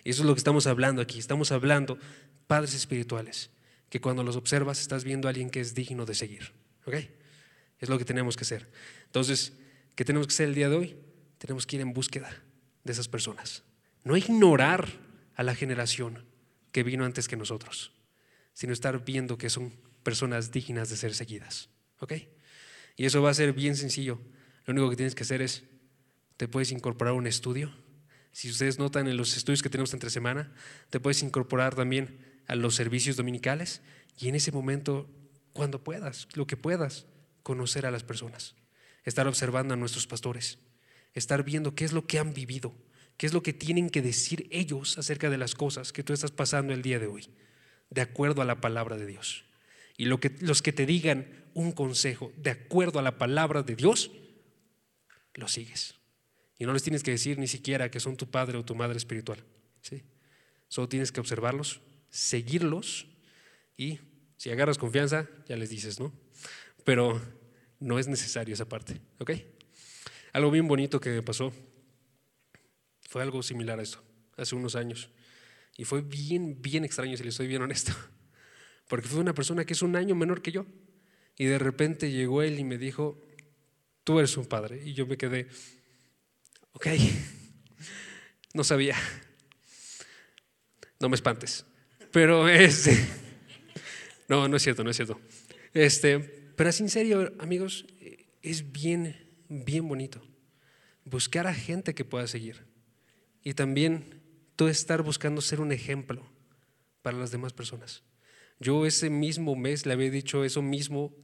Y eso es lo que estamos hablando aquí. Estamos hablando padres espirituales, que cuando los observas estás viendo a alguien que es digno de seguir. ¿ok? Es lo que tenemos que hacer. Entonces, ¿qué tenemos que hacer el día de hoy? Tenemos que ir en búsqueda de esas personas. No ignorar a la generación que vino antes que nosotros, sino estar viendo que son personas dignas de ser seguidas. ¿Ok? Y eso va a ser bien sencillo. Lo único que tienes que hacer es, te puedes incorporar a un estudio. Si ustedes notan en los estudios que tenemos entre semana, te puedes incorporar también a los servicios dominicales y en ese momento, cuando puedas, lo que puedas, conocer a las personas, estar observando a nuestros pastores, estar viendo qué es lo que han vivido, qué es lo que tienen que decir ellos acerca de las cosas que tú estás pasando el día de hoy, de acuerdo a la palabra de Dios. Y lo que, los que te digan un consejo de acuerdo a la palabra de Dios, lo sigues. Y no les tienes que decir ni siquiera que son tu padre o tu madre espiritual. ¿sí? Solo tienes que observarlos, seguirlos y si agarras confianza, ya les dices, ¿no? Pero no es necesario esa parte, ¿ok? Algo bien bonito que me pasó fue algo similar a esto, hace unos años. Y fue bien, bien extraño, si le estoy bien honesto. Porque fue una persona que es un año menor que yo. Y de repente llegó él y me dijo, tú eres un padre. Y yo me quedé, ok, no sabía. No me espantes. Pero este, no, no es cierto, no es cierto. Este, pero es en serio, amigos, es bien, bien bonito buscar a gente que pueda seguir. Y también tú estar buscando ser un ejemplo para las demás personas. Yo ese mismo mes le había dicho eso mismo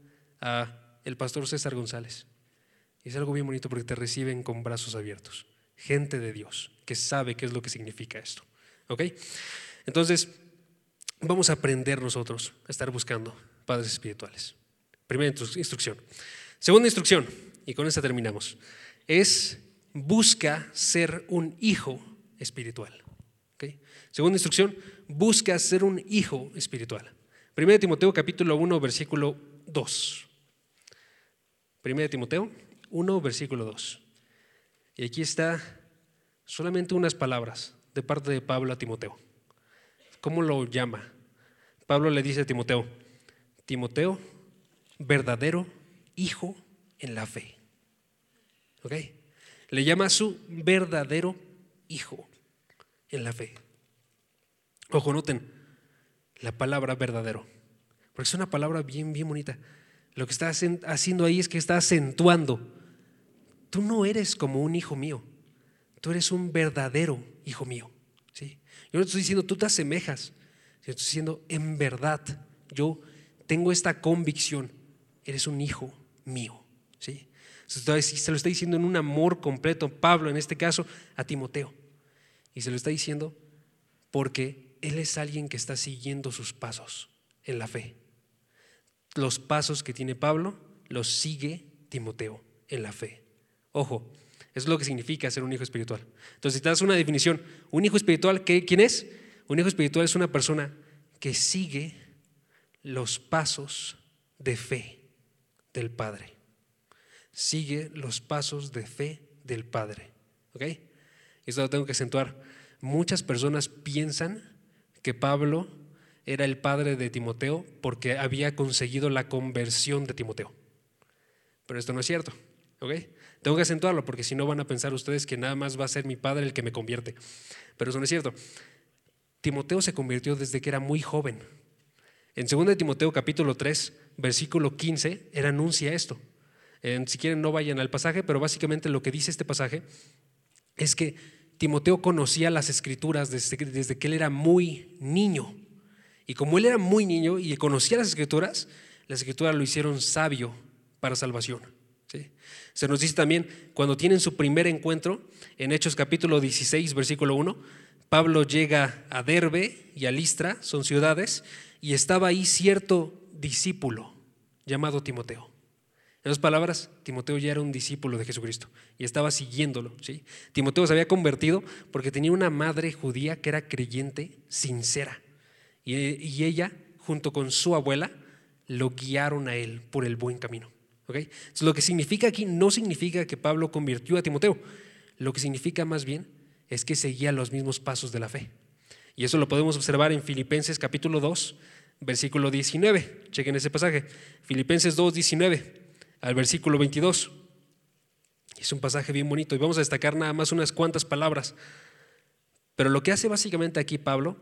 a el pastor César González. Y es algo bien bonito porque te reciben con brazos abiertos. Gente de Dios que sabe qué es lo que significa esto. ¿Ok? Entonces, vamos a aprender nosotros a estar buscando padres espirituales. Primera instrucción. Segunda instrucción, y con esta terminamos, es busca ser un hijo espiritual. Segunda instrucción, busca ser un hijo espiritual. Primera Timoteo capítulo 1, versículo 2. Primera Timoteo 1, versículo 2. Y aquí está solamente unas palabras de parte de Pablo a Timoteo. ¿Cómo lo llama? Pablo le dice a Timoteo, Timoteo, verdadero hijo en la fe. ¿Ok? Le llama a su verdadero hijo en la fe. Ojo, noten la palabra verdadero, porque es una palabra bien, bien bonita. Lo que está haciendo ahí es que está acentuando. Tú no eres como un hijo mío, tú eres un verdadero hijo mío. ¿sí? Yo no estoy diciendo tú te asemejas, estoy diciendo en verdad, yo tengo esta convicción eres un hijo mío. ¿sí? Se lo está diciendo en un amor completo, Pablo en este caso, a Timoteo. Y se lo está diciendo porque él es alguien que está siguiendo sus pasos en la fe. Los pasos que tiene Pablo los sigue Timoteo en la fe. Ojo, eso es lo que significa ser un hijo espiritual. Entonces, si te das una definición, un hijo espiritual, ¿quién es? Un hijo espiritual es una persona que sigue los pasos de fe del Padre. Sigue los pasos de fe del Padre. ¿Ok? Esto lo tengo que acentuar. Muchas personas piensan que Pablo era el padre de Timoteo porque había conseguido la conversión de Timoteo. pero esto no es cierto. ¿ok? Tengo que acentuarlo porque si no van a pensar ustedes que nada más va a ser mi padre el que me convierte. Pero eso no es cierto. Timoteo se convirtió desde que era muy joven. En 2 Timoteo capítulo 3, versículo 15, él anuncia esto. si quieren no vayan al pasaje, pero básicamente lo que dice este pasaje es que Timoteo conocía las escrituras desde, desde que él era muy niño. Y como él era muy niño y conocía las escrituras, las escrituras lo hicieron sabio para salvación. Se nos dice también, cuando tienen su primer encuentro, en Hechos capítulo 16, versículo 1, Pablo llega a Derbe y a Listra, son ciudades, y estaba ahí cierto discípulo llamado Timoteo. En otras palabras, Timoteo ya era un discípulo de Jesucristo y estaba siguiéndolo. ¿sí? Timoteo se había convertido porque tenía una madre judía que era creyente, sincera. Y, y ella, junto con su abuela, lo guiaron a él por el buen camino. Entonces, lo que significa aquí no significa que Pablo convirtió a Timoteo. Lo que significa más bien es que seguía los mismos pasos de la fe. Y eso lo podemos observar en Filipenses capítulo 2, versículo 19. Chequen ese pasaje. Filipenses 2, 19 al versículo 22. Es un pasaje bien bonito y vamos a destacar nada más unas cuantas palabras. Pero lo que hace básicamente aquí Pablo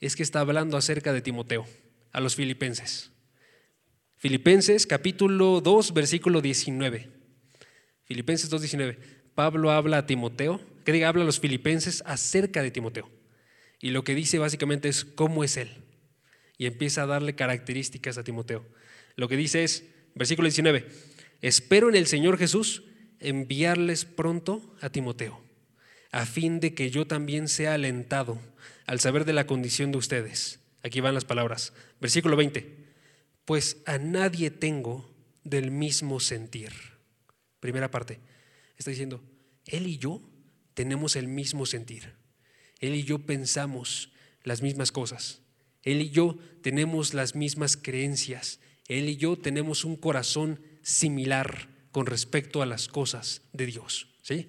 es que está hablando acerca de Timoteo a los filipenses. Filipenses capítulo 2, versículo 19. Filipenses 2, 19. Pablo habla a Timoteo, que diga, habla a los filipenses acerca de Timoteo. Y lo que dice básicamente es cómo es él. Y empieza a darle características a Timoteo. Lo que dice es, versículo 19, espero en el Señor Jesús enviarles pronto a Timoteo, a fin de que yo también sea alentado al saber de la condición de ustedes. Aquí van las palabras. Versículo 20 pues a nadie tengo del mismo sentir. Primera parte, está diciendo, Él y yo tenemos el mismo sentir. Él y yo pensamos las mismas cosas. Él y yo tenemos las mismas creencias. Él y yo tenemos un corazón similar con respecto a las cosas de Dios. ¿sí?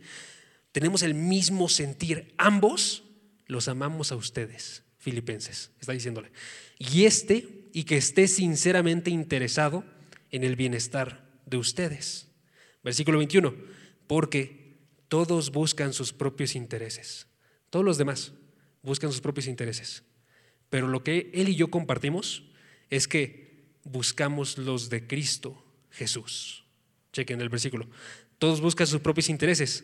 Tenemos el mismo sentir. Ambos los amamos a ustedes, filipenses, está diciéndole. Y este y que esté sinceramente interesado en el bienestar de ustedes. Versículo 21, porque todos buscan sus propios intereses. Todos los demás buscan sus propios intereses. Pero lo que él y yo compartimos es que buscamos los de Cristo Jesús. Chequen el versículo. Todos buscan sus propios intereses,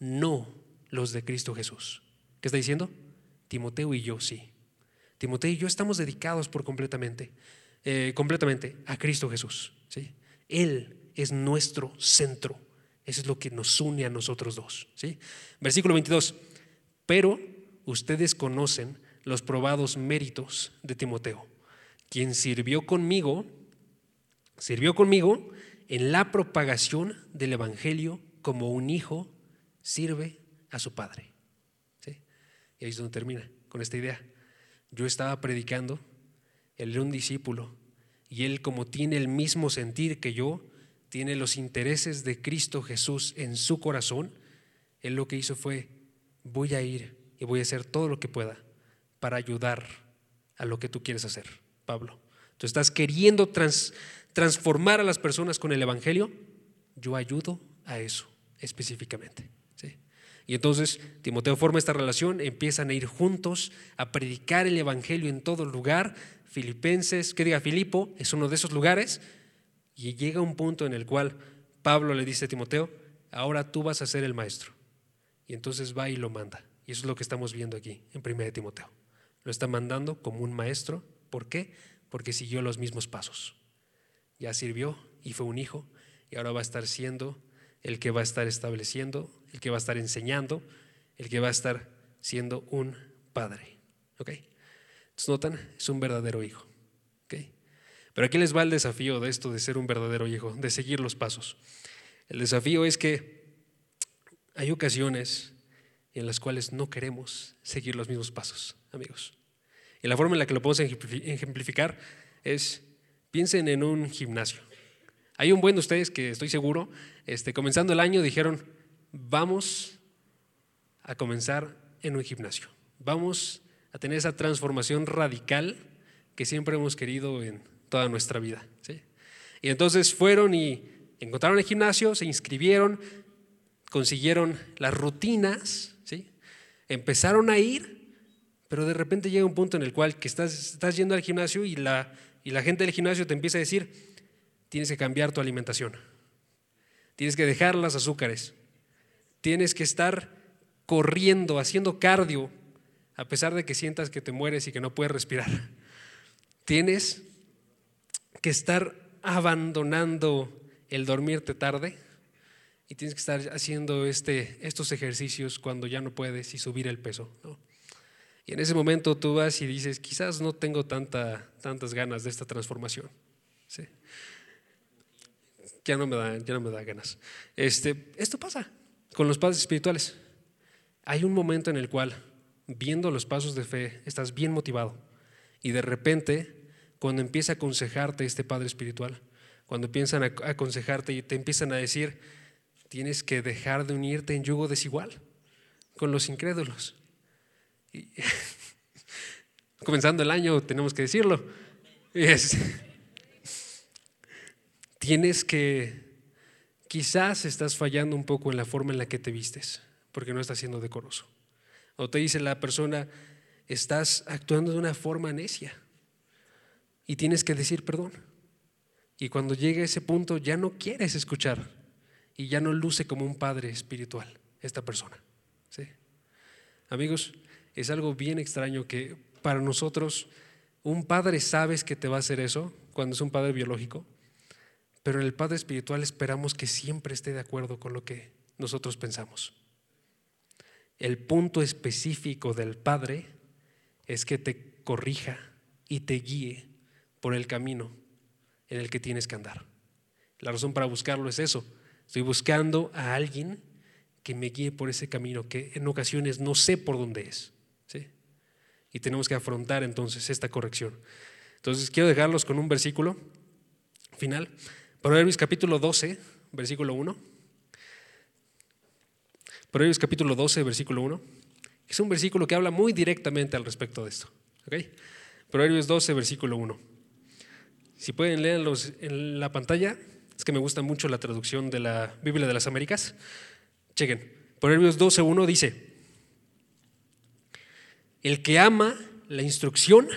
no los de Cristo Jesús. ¿Qué está diciendo? Timoteo y yo sí. Timoteo y yo estamos dedicados por completamente, eh, completamente a Cristo Jesús. ¿sí? Él es nuestro centro. Eso es lo que nos une a nosotros dos. ¿sí? Versículo 22. Pero ustedes conocen los probados méritos de Timoteo, quien sirvió conmigo, sirvió conmigo en la propagación del Evangelio como un hijo sirve a su padre. ¿sí? Y ahí es donde termina con esta idea. Yo estaba predicando, él era un discípulo, y él como tiene el mismo sentir que yo, tiene los intereses de Cristo Jesús en su corazón, él lo que hizo fue, voy a ir y voy a hacer todo lo que pueda para ayudar a lo que tú quieres hacer, Pablo. Tú estás queriendo transformar a las personas con el Evangelio, yo ayudo a eso específicamente. Y entonces Timoteo forma esta relación, empiezan a ir juntos a predicar el Evangelio en todo lugar. Filipenses, que diga Filipo, es uno de esos lugares. Y llega un punto en el cual Pablo le dice a Timoteo, ahora tú vas a ser el maestro. Y entonces va y lo manda. Y eso es lo que estamos viendo aquí en 1 Timoteo. Lo está mandando como un maestro. ¿Por qué? Porque siguió los mismos pasos. Ya sirvió y fue un hijo y ahora va a estar siendo el que va a estar estableciendo, el que va a estar enseñando, el que va a estar siendo un padre. ¿Ok? Entonces, ¿notan? Es un verdadero hijo. ¿Ok? Pero aquí les va el desafío de esto de ser un verdadero hijo, de seguir los pasos. El desafío es que hay ocasiones en las cuales no queremos seguir los mismos pasos, amigos. Y la forma en la que lo podemos ejemplificar es, piensen en un gimnasio. Hay un buen de ustedes que estoy seguro, este, comenzando el año dijeron, vamos a comenzar en un gimnasio. Vamos a tener esa transformación radical que siempre hemos querido en toda nuestra vida. Y entonces fueron y Encontraron el gimnasio, se inscribieron, consiguieron las rutinas, ¿sí? empezaron a ir, pero de repente llega un punto en el cual que estás, estás yendo al gimnasio y la, y la gente del gimnasio te empieza a decir, tienes que cambiar tu alimentación, tienes que dejar las azúcares, tienes que estar corriendo, haciendo cardio, a pesar de que sientas que te mueres y que no puedes respirar. Tienes que estar abandonando el dormirte tarde y tienes que estar haciendo este, estos ejercicios cuando ya no puedes y subir el peso. Y en ese momento tú vas y dices, quizás no tengo tanta, tantas ganas de esta transformación. Ya, no me da, ya no me da ganas. Este, esto pasa con los padres espirituales. Hay un momento en el cual, viendo los pasos de fe, estás bien motivado y de repente, cuando empieza a aconsejarte este padre espiritual, cuando empiezan a aconsejarte y te empiezan a decir, tienes que dejar de unirte en yugo desigual con los incrédulos. comenzando el año, tenemos que decirlo. Tienes que, quizás estás fallando un poco en la forma en la que te vistes, porque no estás siendo decoroso. O te dice la persona, estás actuando de una forma necia y tienes que decir perdón. Y cuando llegue ese punto ya no quieres escuchar y ya no luce como un padre espiritual esta persona. ¿sí? Amigos, es algo bien extraño que para nosotros un padre sabes que te va a hacer eso cuando es un padre biológico, pero en el padre espiritual esperamos que siempre esté de acuerdo con lo que nosotros pensamos. El punto específico del padre es que te corrija y te guíe por el camino en el que tienes que andar. La razón para buscarlo es eso. Estoy buscando a alguien que me guíe por ese camino que en ocasiones no sé por dónde es. ¿sí? Y tenemos que afrontar entonces esta corrección. Entonces quiero dejarlos con un versículo final. Proverbios capítulo 12, versículo 1. Proverbios capítulo 12, versículo 1. Es un versículo que habla muy directamente al respecto de esto. ¿okay? Proverbios 12, versículo 1. Si pueden leerlos en la pantalla, es que me gusta mucho la traducción de la Biblia de las Américas. Chequen, Proverbios 12.1 dice, el que ama la instrucción,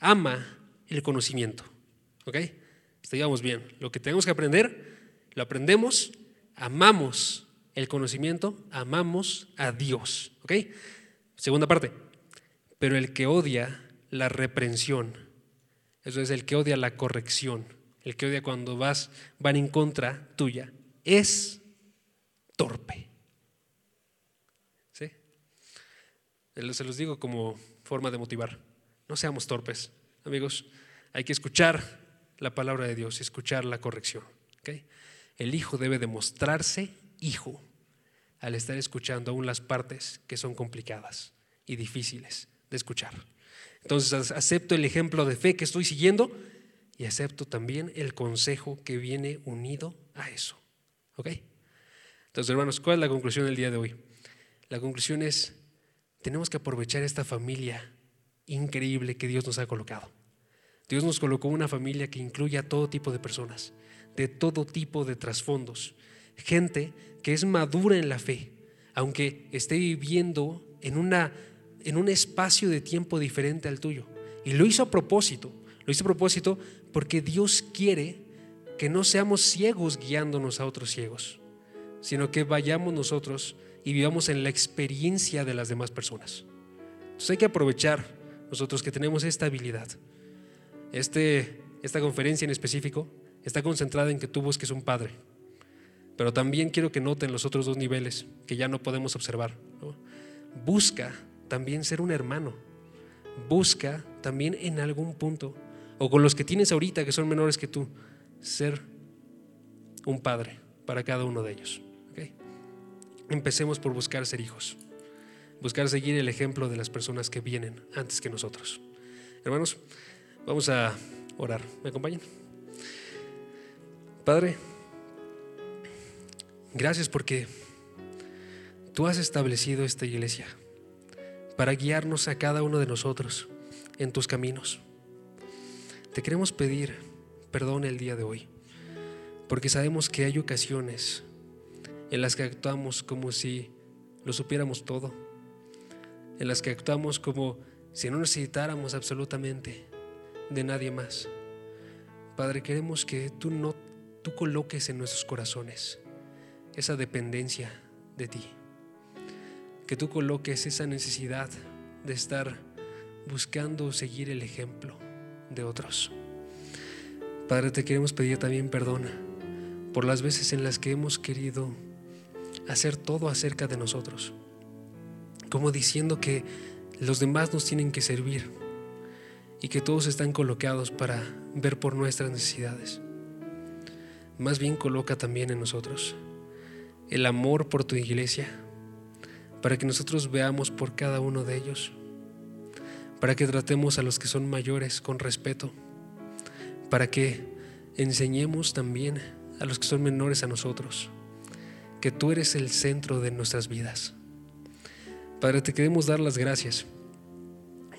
ama el conocimiento. ¿Ok? Estudiamos bien. Lo que tenemos que aprender, lo aprendemos, amamos el conocimiento, amamos a Dios. ¿Ok? Segunda parte. Pero el que odia la reprensión, eso es el que odia la corrección, el que odia cuando vas, van en contra tuya, es torpe. ¿Sí? Se los digo como forma de motivar. No seamos torpes, amigos. Hay que escuchar la palabra de Dios escuchar la corrección. El hijo debe demostrarse hijo al estar escuchando aún las partes que son complicadas y difíciles de escuchar. Entonces acepto el ejemplo de fe que estoy siguiendo y acepto también el consejo que viene unido a eso. ¿Ok? Entonces, hermanos, ¿cuál es la conclusión del día de hoy? La conclusión es, tenemos que aprovechar esta familia increíble que Dios nos ha colocado. Dios nos colocó una familia que incluye a todo tipo de personas, de todo tipo de trasfondos, gente que es madura en la fe, aunque esté viviendo en una en un espacio de tiempo diferente al tuyo. Y lo hizo a propósito. Lo hizo a propósito porque Dios quiere que no seamos ciegos guiándonos a otros ciegos, sino que vayamos nosotros y vivamos en la experiencia de las demás personas. Entonces hay que aprovechar nosotros que tenemos esta habilidad. Este, esta conferencia en específico está concentrada en que tú busques un padre, pero también quiero que noten los otros dos niveles que ya no podemos observar. Busca también ser un hermano. Busca también en algún punto, o con los que tienes ahorita que son menores que tú, ser un padre para cada uno de ellos. Empecemos por buscar ser hijos, buscar seguir el ejemplo de las personas que vienen antes que nosotros. Hermanos, vamos a orar. ¿Me acompañan? Padre, gracias porque tú has establecido esta iglesia para guiarnos a cada uno de nosotros en tus caminos. Te queremos pedir perdón el día de hoy. porque sabemos que hay ocasiones en las que actuamos como si lo supiéramos todo, en las que actuamos como si no necesitáramos absolutamente de nadie más. Padre, queremos que tú no tú coloques en nuestros corazones esa dependencia de ti. Que tú coloques esa necesidad de estar buscando seguir el ejemplo de otros. Padre, te queremos pedir también perdón por las veces en las que hemos querido hacer todo acerca de nosotros, como diciendo que los demás nos tienen que servir y que todos están colocados para ver por nuestras necesidades. Más bien coloca también en nosotros el amor por tu iglesia, para que nosotros veamos por cada uno de ellos, para que tratemos a los que son mayores con respeto, para que enseñemos también a los que son menores a nosotros, que tú eres el centro de nuestras vidas. Padre, te queremos dar las gracias,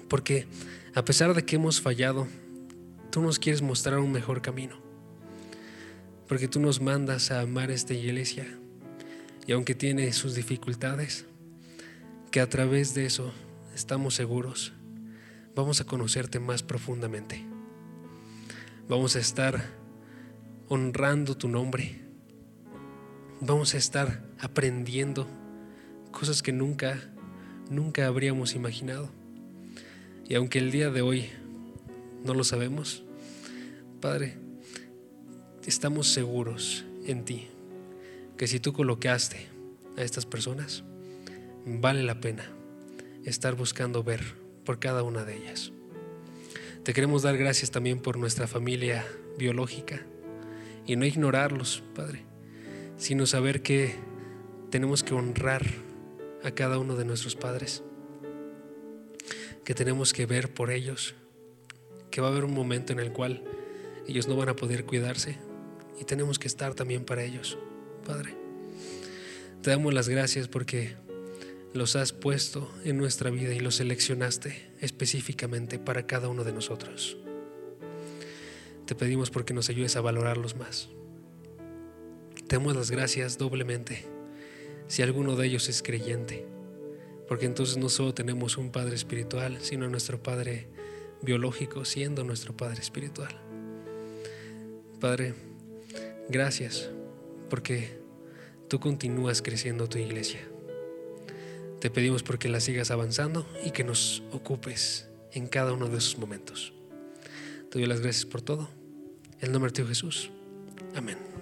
porque a pesar de que hemos fallado, tú nos quieres mostrar un mejor camino, porque tú nos mandas a amar esta iglesia, y aunque tiene sus dificultades, que a través de eso estamos seguros, vamos a conocerte más profundamente. Vamos a estar honrando tu nombre. Vamos a estar aprendiendo cosas que nunca, nunca habríamos imaginado. Y aunque el día de hoy no lo sabemos, Padre, estamos seguros en ti que si tú colocaste a estas personas, vale la pena estar buscando ver por cada una de ellas. Te queremos dar gracias también por nuestra familia biológica y no ignorarlos, Padre, sino saber que tenemos que honrar a cada uno de nuestros padres, que tenemos que ver por ellos, que va a haber un momento en el cual ellos no van a poder cuidarse y tenemos que estar también para ellos, Padre. Te damos las gracias porque los has puesto en nuestra vida y los seleccionaste específicamente para cada uno de nosotros. Te pedimos porque nos ayudes a valorarlos más. Te damos las gracias doblemente si alguno de ellos es creyente, porque entonces no solo tenemos un Padre espiritual, sino nuestro Padre biológico siendo nuestro Padre espiritual. Padre, gracias porque tú continúas creciendo tu iglesia. Te pedimos porque la sigas avanzando y que nos ocupes en cada uno de esos momentos. Te doy las gracias por todo. En el nombre de Jesús. Amén.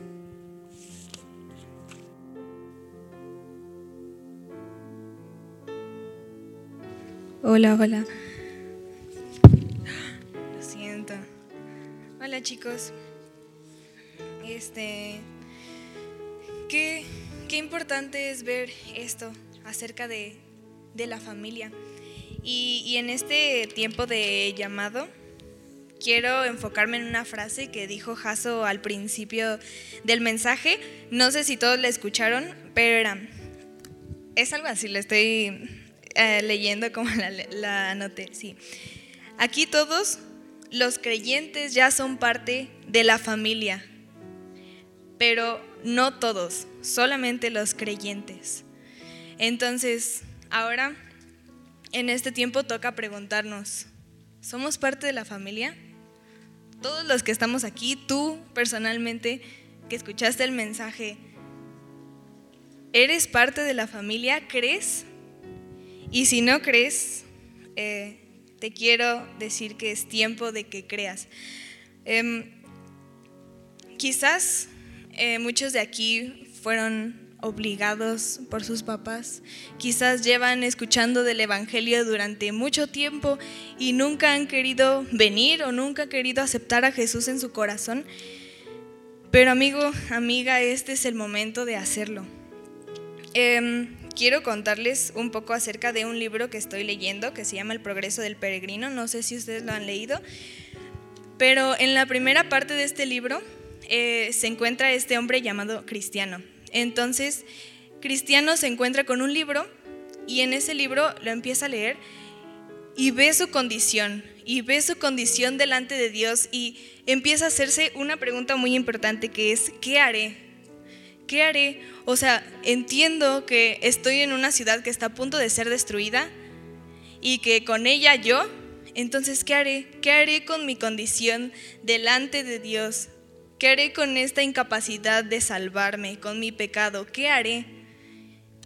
Hola, hola. Lo siento. Hola chicos. Este, qué, qué importante es ver esto acerca de, de la familia. Y, y en este tiempo de llamado, quiero enfocarme en una frase que dijo Jaso al principio del mensaje. No sé si todos la escucharon, pero era, es algo así, lo estoy eh, leyendo como la, la anoté, sí. Aquí todos los creyentes ya son parte de la familia, pero no todos, solamente los creyentes. Entonces, ahora, en este tiempo toca preguntarnos, ¿somos parte de la familia? Todos los que estamos aquí, tú personalmente, que escuchaste el mensaje, ¿eres parte de la familia? ¿Crees? Y si no crees, eh, te quiero decir que es tiempo de que creas. Eh, quizás eh, muchos de aquí fueron obligados por sus papás. Quizás llevan escuchando del Evangelio durante mucho tiempo y nunca han querido venir o nunca han querido aceptar a Jesús en su corazón. Pero amigo, amiga, este es el momento de hacerlo. Eh, quiero contarles un poco acerca de un libro que estoy leyendo que se llama El progreso del peregrino. No sé si ustedes lo han leído, pero en la primera parte de este libro eh, se encuentra este hombre llamado Cristiano. Entonces, Cristiano se encuentra con un libro y en ese libro lo empieza a leer y ve su condición, y ve su condición delante de Dios y empieza a hacerse una pregunta muy importante que es, ¿qué haré? ¿Qué haré? O sea, entiendo que estoy en una ciudad que está a punto de ser destruida y que con ella yo, entonces, ¿qué haré? ¿Qué haré con mi condición delante de Dios? ¿Qué haré con esta incapacidad de salvarme, con mi pecado? ¿Qué haré?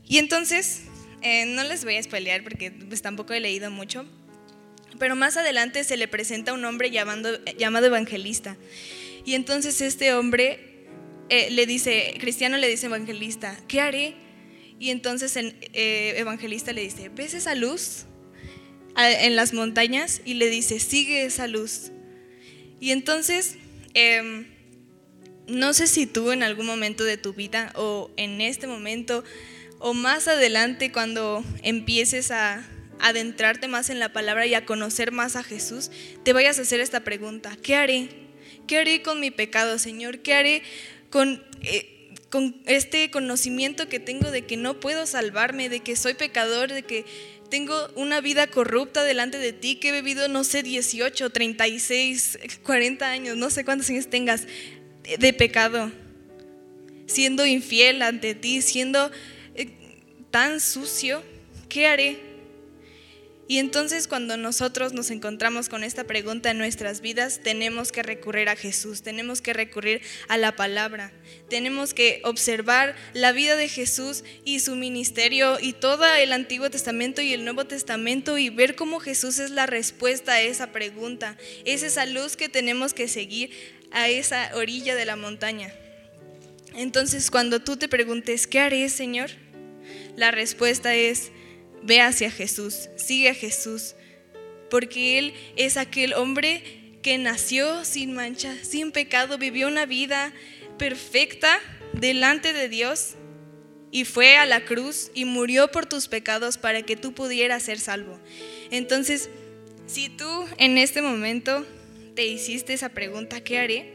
Y entonces, eh, no les voy a spoilear porque pues, tampoco he leído mucho, pero más adelante se le presenta un hombre llamado evangelista. Y entonces este hombre eh, le dice, cristiano le dice evangelista, ¿qué haré? Y entonces el eh, evangelista le dice, ¿ves esa luz en las montañas? Y le dice, sigue esa luz. Y entonces, em, no sé si tú en algún momento de tu vida o en este momento o más adelante cuando empieces a adentrarte más en la palabra y a conocer más a Jesús, te vayas a hacer esta pregunta, ¿qué haré? ¿Qué haré con mi pecado, Señor? ¿Qué haré con, eh, con este conocimiento que tengo de que no puedo salvarme, de que soy pecador, de que tengo una vida corrupta delante de ti, que he bebido, no sé, 18, 36, 40 años, no sé cuántos años tengas de pecado, siendo infiel ante ti, siendo eh, tan sucio, ¿qué haré? Y entonces cuando nosotros nos encontramos con esta pregunta en nuestras vidas, tenemos que recurrir a Jesús, tenemos que recurrir a la palabra, tenemos que observar la vida de Jesús y su ministerio y todo el Antiguo Testamento y el Nuevo Testamento y ver cómo Jesús es la respuesta a esa pregunta. Es esa luz que tenemos que seguir a esa orilla de la montaña. Entonces cuando tú te preguntes, ¿qué haré, Señor? La respuesta es, ve hacia Jesús, sigue a Jesús, porque Él es aquel hombre que nació sin mancha, sin pecado, vivió una vida perfecta delante de Dios y fue a la cruz y murió por tus pecados para que tú pudieras ser salvo. Entonces, si tú en este momento te hiciste esa pregunta, ¿qué haré?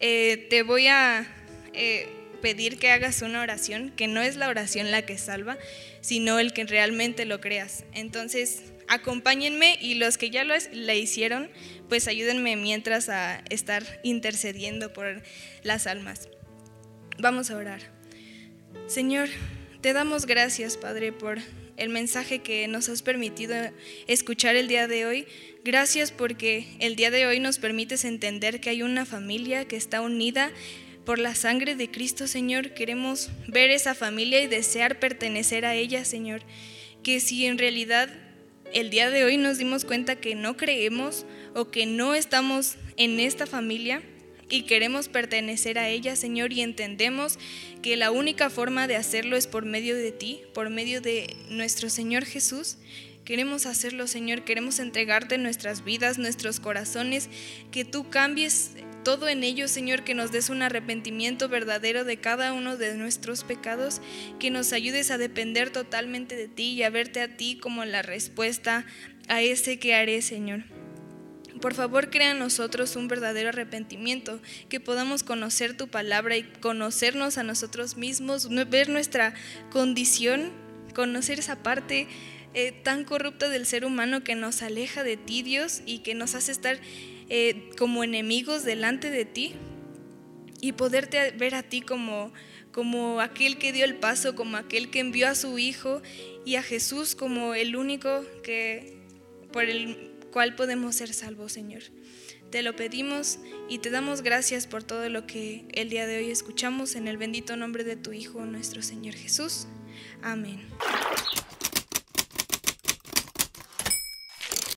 Eh, te voy a eh, pedir que hagas una oración, que no es la oración la que salva, sino el que realmente lo creas. Entonces, acompáñenme y los que ya lo le hicieron, pues ayúdenme mientras a estar intercediendo por las almas. Vamos a orar. Señor, te damos gracias, Padre, por el mensaje que nos has permitido escuchar el día de hoy. Gracias porque el día de hoy nos permites entender que hay una familia que está unida por la sangre de Cristo, Señor, queremos ver esa familia y desear pertenecer a ella, Señor. Que si en realidad el día de hoy nos dimos cuenta que no creemos o que no estamos en esta familia y queremos pertenecer a ella, Señor, y entendemos que la única forma de hacerlo es por medio de ti, por medio de nuestro Señor Jesús. Queremos hacerlo, Señor, queremos entregarte nuestras vidas, nuestros corazones, que tú cambies todo en ello, Señor, que nos des un arrepentimiento verdadero de cada uno de nuestros pecados, que nos ayudes a depender totalmente de ti y a verte a ti como la respuesta a ese que haré, Señor. Por favor, crea en nosotros un verdadero arrepentimiento, que podamos conocer tu palabra y conocernos a nosotros mismos, ver nuestra condición, conocer esa parte eh, tan corrupta del ser humano que nos aleja de ti, Dios, y que nos hace estar eh, como enemigos delante de ti y poderte ver a ti como, como aquel que dio el paso, como aquel que envió a su Hijo y a Jesús como el único que, por el cual podemos ser salvos, Señor. Te lo pedimos y te damos gracias por todo lo que el día de hoy escuchamos en el bendito nombre de tu Hijo, nuestro Señor Jesús. Amén.